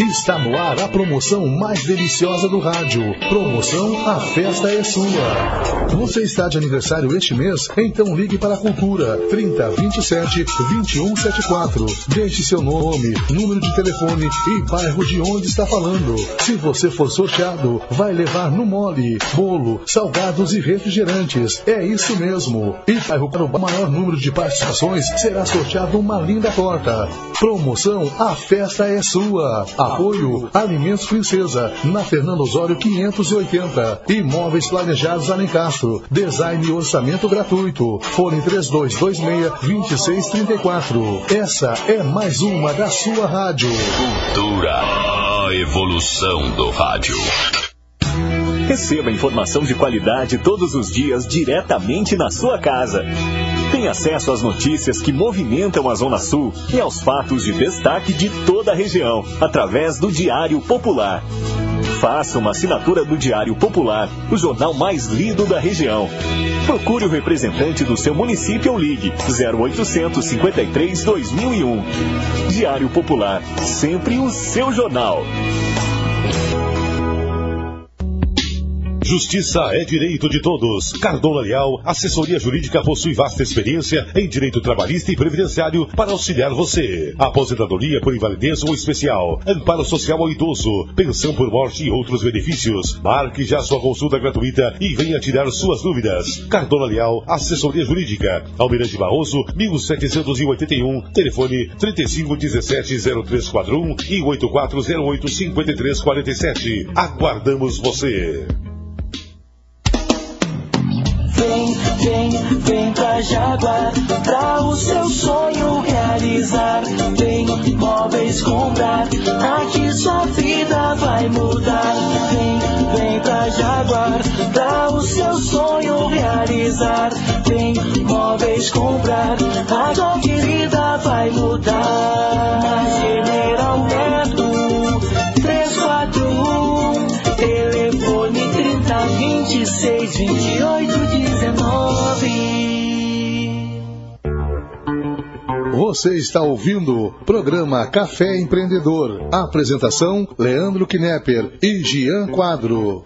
Está no ar a promoção mais deliciosa do rádio. Promoção A Festa é Sua. Você está de aniversário este mês? Então ligue para a Cultura 30 27 21 74. Deixe seu nome, número de telefone e bairro de onde está falando. Se você for sorteado, vai levar no mole, bolo, salgados e refrigerantes. É isso mesmo. E bairro para o maior número de participações será sorteado uma linda torta. Promoção A Festa é Sua. Apoio Alimentos Princesa, na Fernando Osório 580. Imóveis Planejados Alencastro. Design e orçamento gratuito. Fone 3226-2634. Essa é mais uma da sua rádio. Cultura. A evolução do rádio. Receba informação de qualidade todos os dias diretamente na sua casa. Tem acesso às notícias que movimentam a Zona Sul e aos fatos de destaque de toda a região, através do Diário Popular. Faça uma assinatura do Diário Popular, o jornal mais lido da região. Procure o representante do seu município ou ligue 0800 53 2001. Diário Popular, sempre o seu jornal. Justiça é direito de todos. Cardona Leal, assessoria jurídica possui vasta experiência em direito trabalhista e previdenciário para auxiliar você. Aposentadoria por invalidez ou especial, amparo social ao idoso, pensão por morte e outros benefícios. Marque já sua consulta gratuita e venha tirar suas dúvidas. Cardona Leal, assessoria jurídica. Almirante Barroso, 1781, telefone 3517-0341 e 8408-5347. Aguardamos você. Vem, vem, vem pra Jaguar, pra o seu sonho realizar. Vem, móveis comprar, aqui sua vida vai mudar. Vem, vem pra Jaguar, pra o seu sonho realizar. Vem, móveis comprar, a sua vida vai mudar. General Neto, 341, telefone 3026 2819. Você está ouvindo o programa Café Empreendedor. Apresentação: Leandro Knepper e Gian Quadro.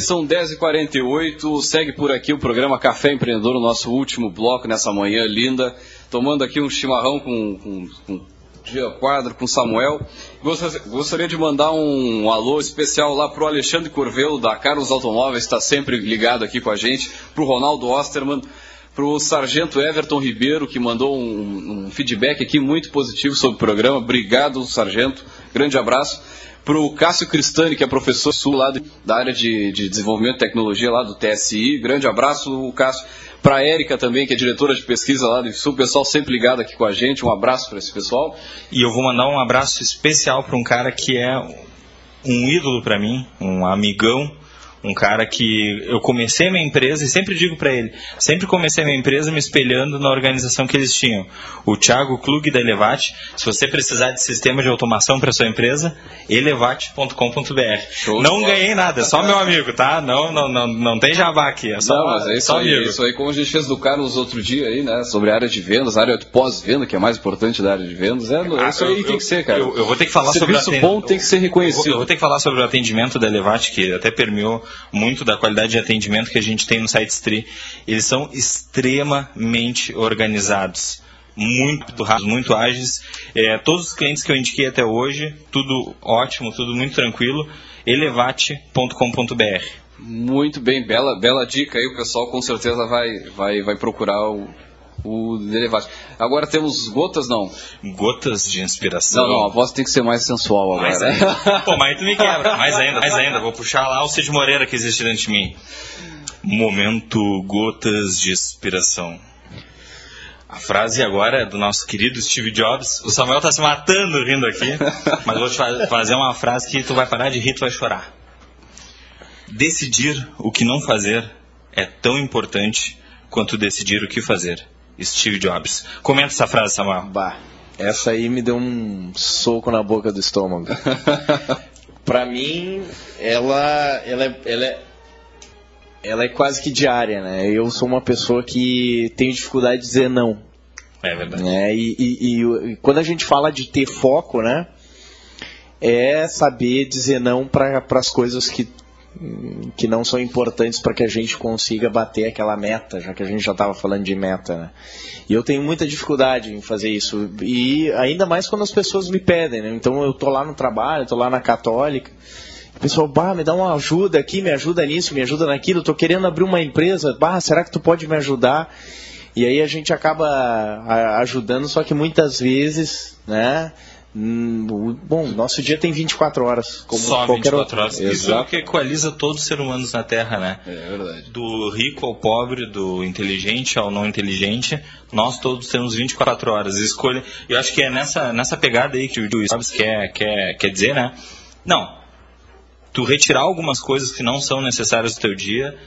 São 10h48. Segue por aqui o programa Café Empreendedor, o nosso último bloco nessa manhã linda. Tomando aqui um chimarrão com, com, com Dia Quadro, com Samuel. Gostaria de mandar um alô especial lá pro Alexandre Corvelo, da Carlos Automóveis, está sempre ligado aqui com a gente. Pro Ronaldo Osterman. Pro Sargento Everton Ribeiro, que mandou um, um feedback aqui muito positivo sobre o programa. Obrigado, Sargento. Grande abraço para o Cássio Cristani, que é professor sul lá da área de, de, desenvolvimento de tecnologia lá do TSI. Grande abraço, Cássio. Para a Érica também, que é diretora de pesquisa lá do Sul, pessoal sempre ligado aqui com a gente. Um abraço para esse pessoal. E eu vou mandar um abraço especial para um cara que é um ídolo para mim, um amigão, um cara que eu comecei minha empresa e sempre digo para ele, sempre comecei a minha empresa me espelhando na organização que eles tinham. O Thiago Klug da Elevate, se você precisar de sistema de automação para sua empresa, elevate.com.br. Não ganhei nada, é só meu amigo, tá? Não, não, não, não tem jabá aqui, é só, não, mas é isso só aí, amigo. Isso aí, como a gente fez do Carlos outro dia aí, né? Sobre a área de vendas, a área de pós-venda, que é mais importante da área de vendas. É, é isso aí eu, tem que ser, cara. Eu, eu vou ter que falar Serviço sobre bom tem que ser reconhecido. Eu vou, eu vou ter que falar sobre o atendimento da Elevate, que até permeou muito da qualidade de atendimento que a gente tem no site Stri. Eles são extremamente organizados. Muito rápidos, muito ágeis. É, todos os clientes que eu indiquei até hoje, tudo ótimo, tudo muito tranquilo. elevate.com.br Muito bem, bela, bela dica aí, o pessoal com certeza vai, vai, vai procurar o, o Derivado. Agora temos gotas, não? Gotas de inspiração? Não, não, a voz tem que ser mais sensual agora. Mais ainda. Pô, mas aí tu me quebra. Mais ainda, mais ainda. Vou puxar lá o Cid Moreira que existe dentro de mim. Momento Gotas de Inspiração. A frase agora é do nosso querido Steve Jobs. O Samuel tá se matando rindo aqui, mas vou te fazer uma frase que tu vai parar de rir, tu vai chorar. Decidir o que não fazer é tão importante quanto decidir o que fazer. Steve Jobs. Comenta essa frase, Samuel. Bah, essa aí me deu um soco na boca do estômago. pra mim, ela, ela, é, ela, é, ela é quase que diária, né? Eu sou uma pessoa que tem dificuldade de dizer não. É verdade. É, e, e, e, quando a gente fala de ter foco, né? É saber dizer não para as coisas que que não são importantes para que a gente consiga bater aquela meta, já que a gente já estava falando de meta. Né? E eu tenho muita dificuldade em fazer isso, e ainda mais quando as pessoas me pedem. Né? Então eu tô lá no trabalho, tô lá na Católica, o pessoal, bah, me dá uma ajuda aqui, me ajuda nisso, me ajuda naquilo, tô querendo abrir uma empresa, bah, será que tu pode me ajudar? E aí a gente acaba ajudando, só que muitas vezes, né? Hum, bom, nosso dia tem 24 horas. Como Só qualquer 24 outro. horas. Isso é o que equaliza todos os seres humanos na Terra, né? É verdade. Do rico ao pobre, do inteligente ao não inteligente, nós todos temos 24 horas. Escolha. Eu acho que é nessa, nessa pegada aí que o Jobs quer, quer, quer dizer, né? Não. Tu retirar algumas coisas que não são necessárias do teu dia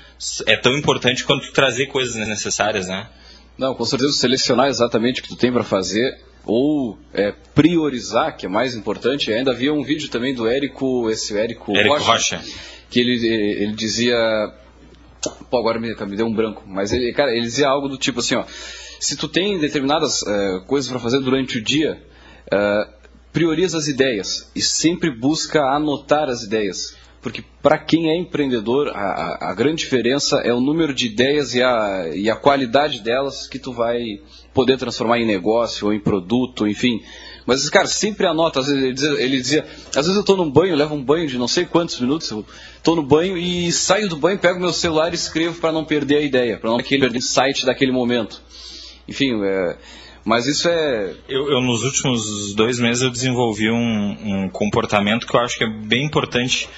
é tão importante quanto tu trazer coisas necessárias, né? Não, com certeza selecionar exatamente o que tu tem para fazer ou é, priorizar, que é mais importante. Ainda havia um vídeo também do Érico, esse Érico, Érico Rocha, Rocha. que ele, ele dizia, pô, agora me, me deu um branco, mas ele, cara, ele dizia algo do tipo assim, ó, se tu tem determinadas é, coisas para fazer durante o dia, é, prioriza as ideias e sempre busca anotar as ideias. Porque para quem é empreendedor, a, a, grande diferença é o número de ideias e a, e a qualidade delas que tu vai poder transformar em negócio ou em produto, enfim. Mas, cara, sempre anota. Às vezes ele dizia, ele dizia às vezes eu estou num banho, levo um banho de não sei quantos minutos, estou no banho e saio do banho, pego meu celular e escrevo para não perder a ideia, para não perder o insight daquele momento. Enfim, é, mas isso é. Eu, eu, nos últimos dois meses eu desenvolvi um, um comportamento que eu acho que é bem importante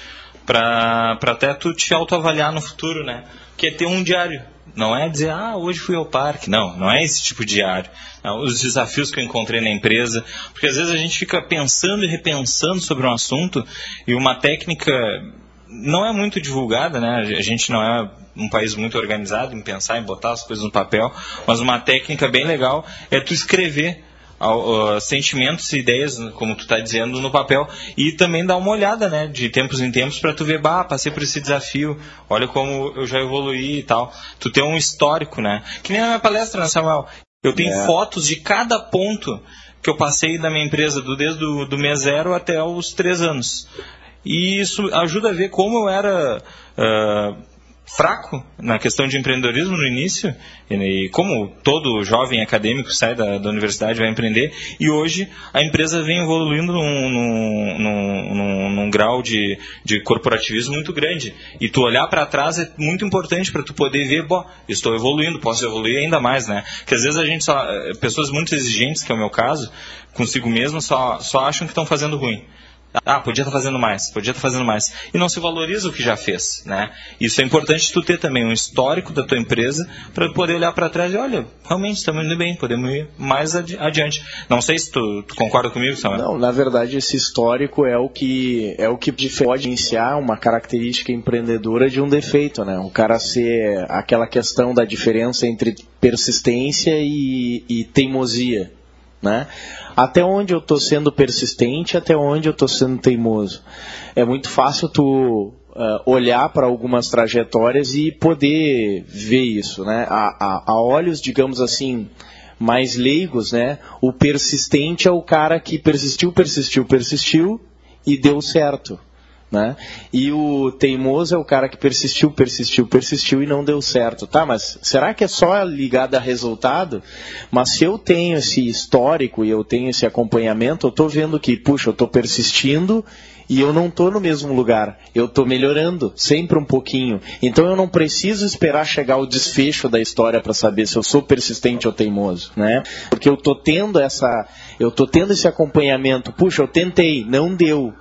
para até tu te autoavaliar no futuro, né? Que é ter um diário. Não é dizer, ah, hoje fui ao parque. Não, não é esse tipo de diário. Não, os desafios que eu encontrei na empresa. Porque às vezes a gente fica pensando e repensando sobre um assunto e uma técnica não é muito divulgada, né? A gente não é um país muito organizado em pensar, em botar as coisas no papel, mas uma técnica bem legal é tu escrever uh, sentimentos e ideias, como tu está dizendo, no papel e também dar uma olhada, né, de tempos em tempos para tu ver, bah, passei por esse desafio, olha como eu já evoluí e tal. Tu tem um histórico, né? Que nem na minha palestra, né, Samuel? Eu tenho é. fotos de cada ponto que eu passei da minha empresa, do, desde o do mês zero até os três anos. E isso ajuda a ver como eu era uh, fraco na questão de empreendedorismo no início, e como todo jovem acadêmico sai da, da universidade vai empreender, e hoje a empresa vem evoluindo num, num, num, num grau de, de corporativismo muito grande. E tu olhar para trás é muito importante para tu poder ver, bom, estou evoluindo, posso evoluir ainda mais, né? Que às vezes a gente só, pessoas muito exigentes, que é o meu caso, consigo mesmo, só, só acham que estão fazendo ruim. Ah, podia estar tá fazendo mais, podia estar tá fazendo mais. E não se valoriza o que já fez, né? Isso é importante tu ter também um histórico da tua empresa para poder olhar para trás e olha, realmente estamos indo bem, podemos ir mais adi adiante. Não sei se tu, tu, concorda comigo, Samuel. Não, na verdade esse histórico é o que é o que pode iniciar uma característica empreendedora de um defeito, né? O cara ser aquela questão da diferença entre persistência e, e teimosia, né? Até onde eu estou sendo persistente, até onde eu estou sendo teimoso. É muito fácil tu uh, olhar para algumas trajetórias e poder ver isso, né? A, a, a olhos, digamos assim, mais leigos, né? O persistente é o cara que persistiu, persistiu, persistiu e deu certo. Né? E o teimoso é o cara que persistiu, persistiu, persistiu e não deu certo. Tá, mas será que é só ligado a resultado? Mas se eu tenho esse histórico e eu tenho esse acompanhamento, eu estou vendo que, puxa, eu estou persistindo e eu não estou no mesmo lugar. Eu estou melhorando, sempre um pouquinho. Então eu não preciso esperar chegar o desfecho da história para saber se eu sou persistente ou teimoso, né? Porque eu estou tendo essa, eu tô tendo esse acompanhamento. Puxa, eu tentei, não deu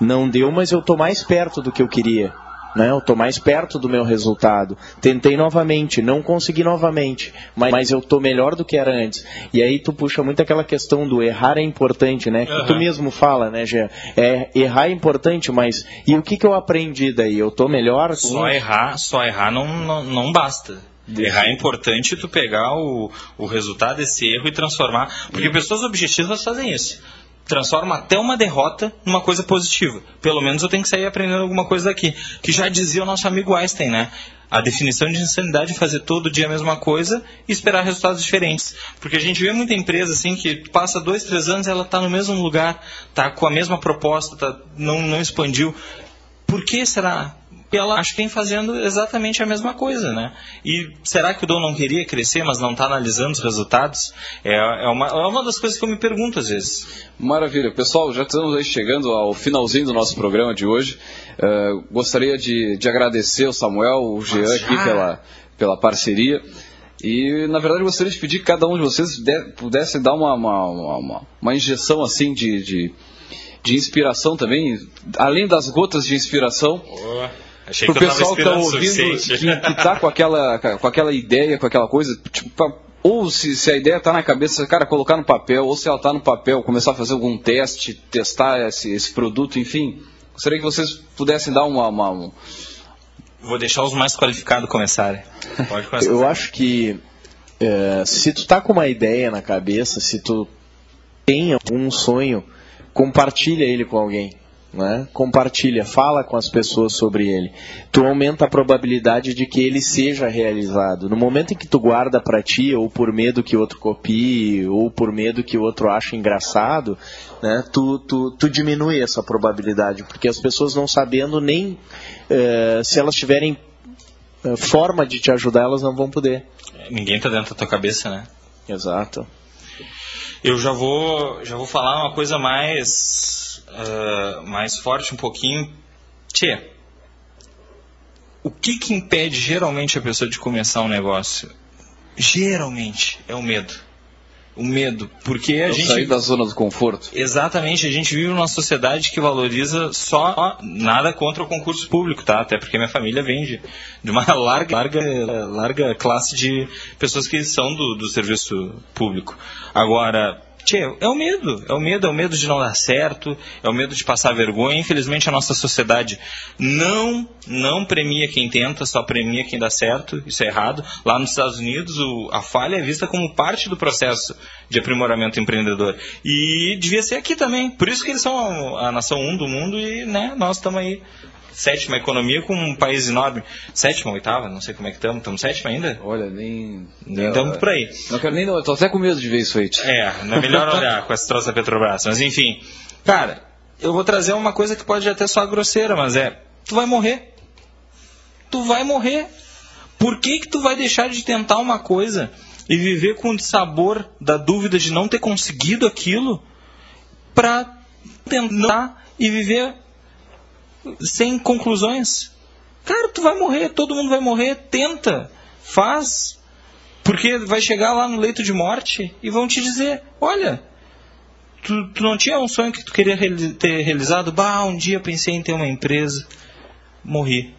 não deu, mas eu estou mais perto do que eu queria. Né? Eu estou mais perto do meu resultado. Tentei novamente, não consegui novamente, mas, mas eu estou melhor do que era antes. E aí tu puxa muito aquela questão do errar é importante, né? Uhum. Que tu mesmo fala, né, Gê? É, errar é importante, mas e o que, que eu aprendi daí? Eu estou melhor? Só errar, só errar não, não, não basta. Errar é importante tu pegar o, o resultado desse erro e transformar. Porque pessoas objetivas fazem isso transforma até uma derrota numa coisa positiva. Pelo menos eu tenho que sair aprendendo alguma coisa daqui. Que já dizia o nosso amigo Einstein, né? A definição de insanidade é fazer todo dia a mesma coisa e esperar resultados diferentes. Porque a gente vê muita empresa assim que passa dois, três anos ela está no mesmo lugar, está com a mesma proposta, tá, não, não expandiu. Por que será? Ela acho que vem fazendo exatamente a mesma coisa, né? E será que o Dom não queria crescer, mas não está analisando os resultados? É, é, uma, é uma das coisas que eu me pergunto às vezes. Maravilha. Pessoal, já estamos aí chegando ao finalzinho do nosso programa de hoje. Uh, gostaria de, de agradecer o Samuel, o Jean aqui pela, pela parceria. E, na verdade, gostaria de pedir que cada um de vocês pudesse dar uma, uma, uma, uma injeção assim de, de, de, inspiração também, além das gotas de inspiração. Boa Achei pro pessoal que está ouvindo, que, está com aquela, com aquela ideia, com aquela coisa, tipo, ou se, se, a ideia está na cabeça, cara, colocar no papel, ou se ela está no papel, começar a fazer algum teste, testar esse, esse produto, enfim. Gostaria que vocês pudessem dar uma. uma um... Vou deixar os mais qualificados começarem. Pode começar. Eu acho que é, se tu tá com uma ideia na cabeça, se tu tem algum sonho, compartilha ele com alguém né? compartilha, fala com as pessoas sobre ele. Tu aumenta a probabilidade de que ele seja realizado. No momento em que tu guarda para ti, ou por medo que outro copie, ou por medo que o outro ache engraçado, né? tu, tu, tu diminui essa probabilidade, porque as pessoas não sabendo nem uh, se elas tiverem uh, forma de te ajudar, elas não vão poder. Ninguém está dentro da tua cabeça, né? Exato. Eu já vou, já vou falar uma coisa mais uh, mais forte um pouquinho. Tchê, o que, que impede geralmente a pessoa de começar um negócio? Geralmente é o medo. O medo, porque a Eu gente sair da zona do conforto. Exatamente, a gente vive numa sociedade que valoriza só nada contra o concurso público, tá? Até porque minha família vem de, de uma larga, larga, larga classe de pessoas que são do, do serviço público. Agora, Tchê, é o medo, é o medo, é o medo de não dar certo, é o medo de passar vergonha. Infelizmente a nossa sociedade não não premia quem tenta, só premia quem dá certo. Isso é errado. Lá nos Estados Unidos o, a falha é vista como parte do processo de aprimoramento empreendedor e devia ser aqui também. Por isso que eles são a, a nação um do mundo e né, nós estamos aí sétima economia com um país enorme. Sétima, oitava, não sei como é que estamos. Estamos sétima ainda? Olha, nem. Nem estamos por aí. Não quero nem. Tô até com medo de ver isso aí. É, não é melhor olhar com essa troça da Petrobras. Mas enfim. Cara, eu vou trazer uma coisa que pode até soar grosseira, mas é. Tu vai morrer. Tu vai morrer. Por que, que tu vai deixar de tentar uma coisa e viver com o sabor da dúvida de não ter conseguido aquilo para tentar e viver sem conclusões. Cara, tu vai morrer, todo mundo vai morrer, tenta, faz. Porque vai chegar lá no leito de morte e vão te dizer: olha, tu, tu não tinha um sonho que tu queria ter realizado? Bah, um dia pensei em ter uma empresa, morri.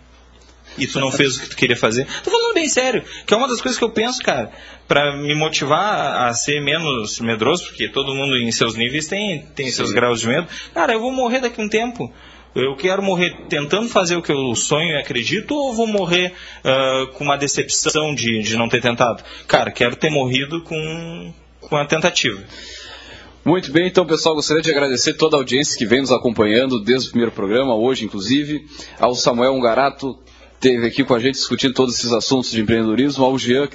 E tu não fez o que tu queria fazer. Tô falando bem sério, que é uma das coisas que eu penso, cara, para me motivar a ser menos medroso, porque todo mundo em seus níveis tem, tem seus graus de medo. Cara, eu vou morrer daqui a um tempo. Eu quero morrer tentando fazer o que eu sonho e acredito ou vou morrer uh, com uma decepção de, de não ter tentado? Cara, quero ter morrido com, com a tentativa. Muito bem, então pessoal, gostaria de agradecer toda a audiência que vem nos acompanhando desde o primeiro programa, hoje inclusive, ao Samuel Ungarato, teve aqui com a gente discutindo todos esses assuntos de empreendedorismo, ao Jean,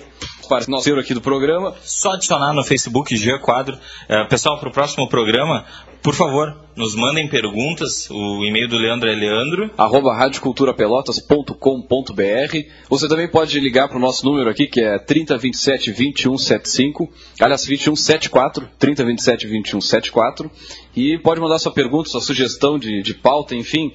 parceiro aqui do programa. Só adicionar no Facebook, Jean Quadro. Uh, pessoal, para o próximo programa, por favor, nos mandem perguntas. O e-mail do Leandro é leandro. arroba radioculturapelotas.com.br. Você também pode ligar para o nosso número aqui, que é 3027 2175. Aliás, 2174, 3027 2174. E pode mandar sua pergunta, sua sugestão de, de pauta, enfim.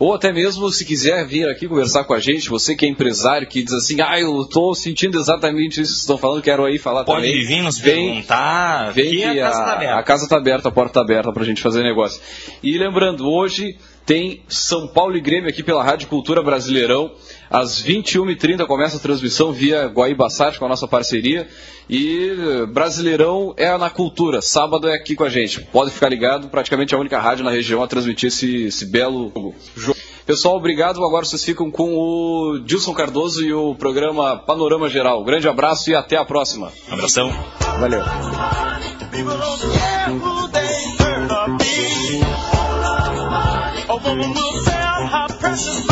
Ou até mesmo, se quiser vir aqui conversar com a gente, você que é empresário, que diz assim, ah, eu estou sentindo exatamente isso que estão falando, quero aí falar Pode também. vir nos Vem- perguntar. Vem que a casa tá aberta. a casa está aberta, a porta está aberta para a gente fazer negócio. E lembrando, hoje tem São Paulo e Grêmio aqui pela Rádio Cultura Brasileirão. Às 21h30 começa a transmissão via Guaíba Sat com a nossa parceria. E eh, Brasileirão é na cultura. Sábado é aqui com a gente. Pode ficar ligado, praticamente a única rádio na região a transmitir esse, esse belo jogo. Pessoal, obrigado. Agora vocês ficam com o Dilson Cardoso e o programa Panorama Geral. Grande abraço e até a próxima. Abração. Valeu. woman will tell how precious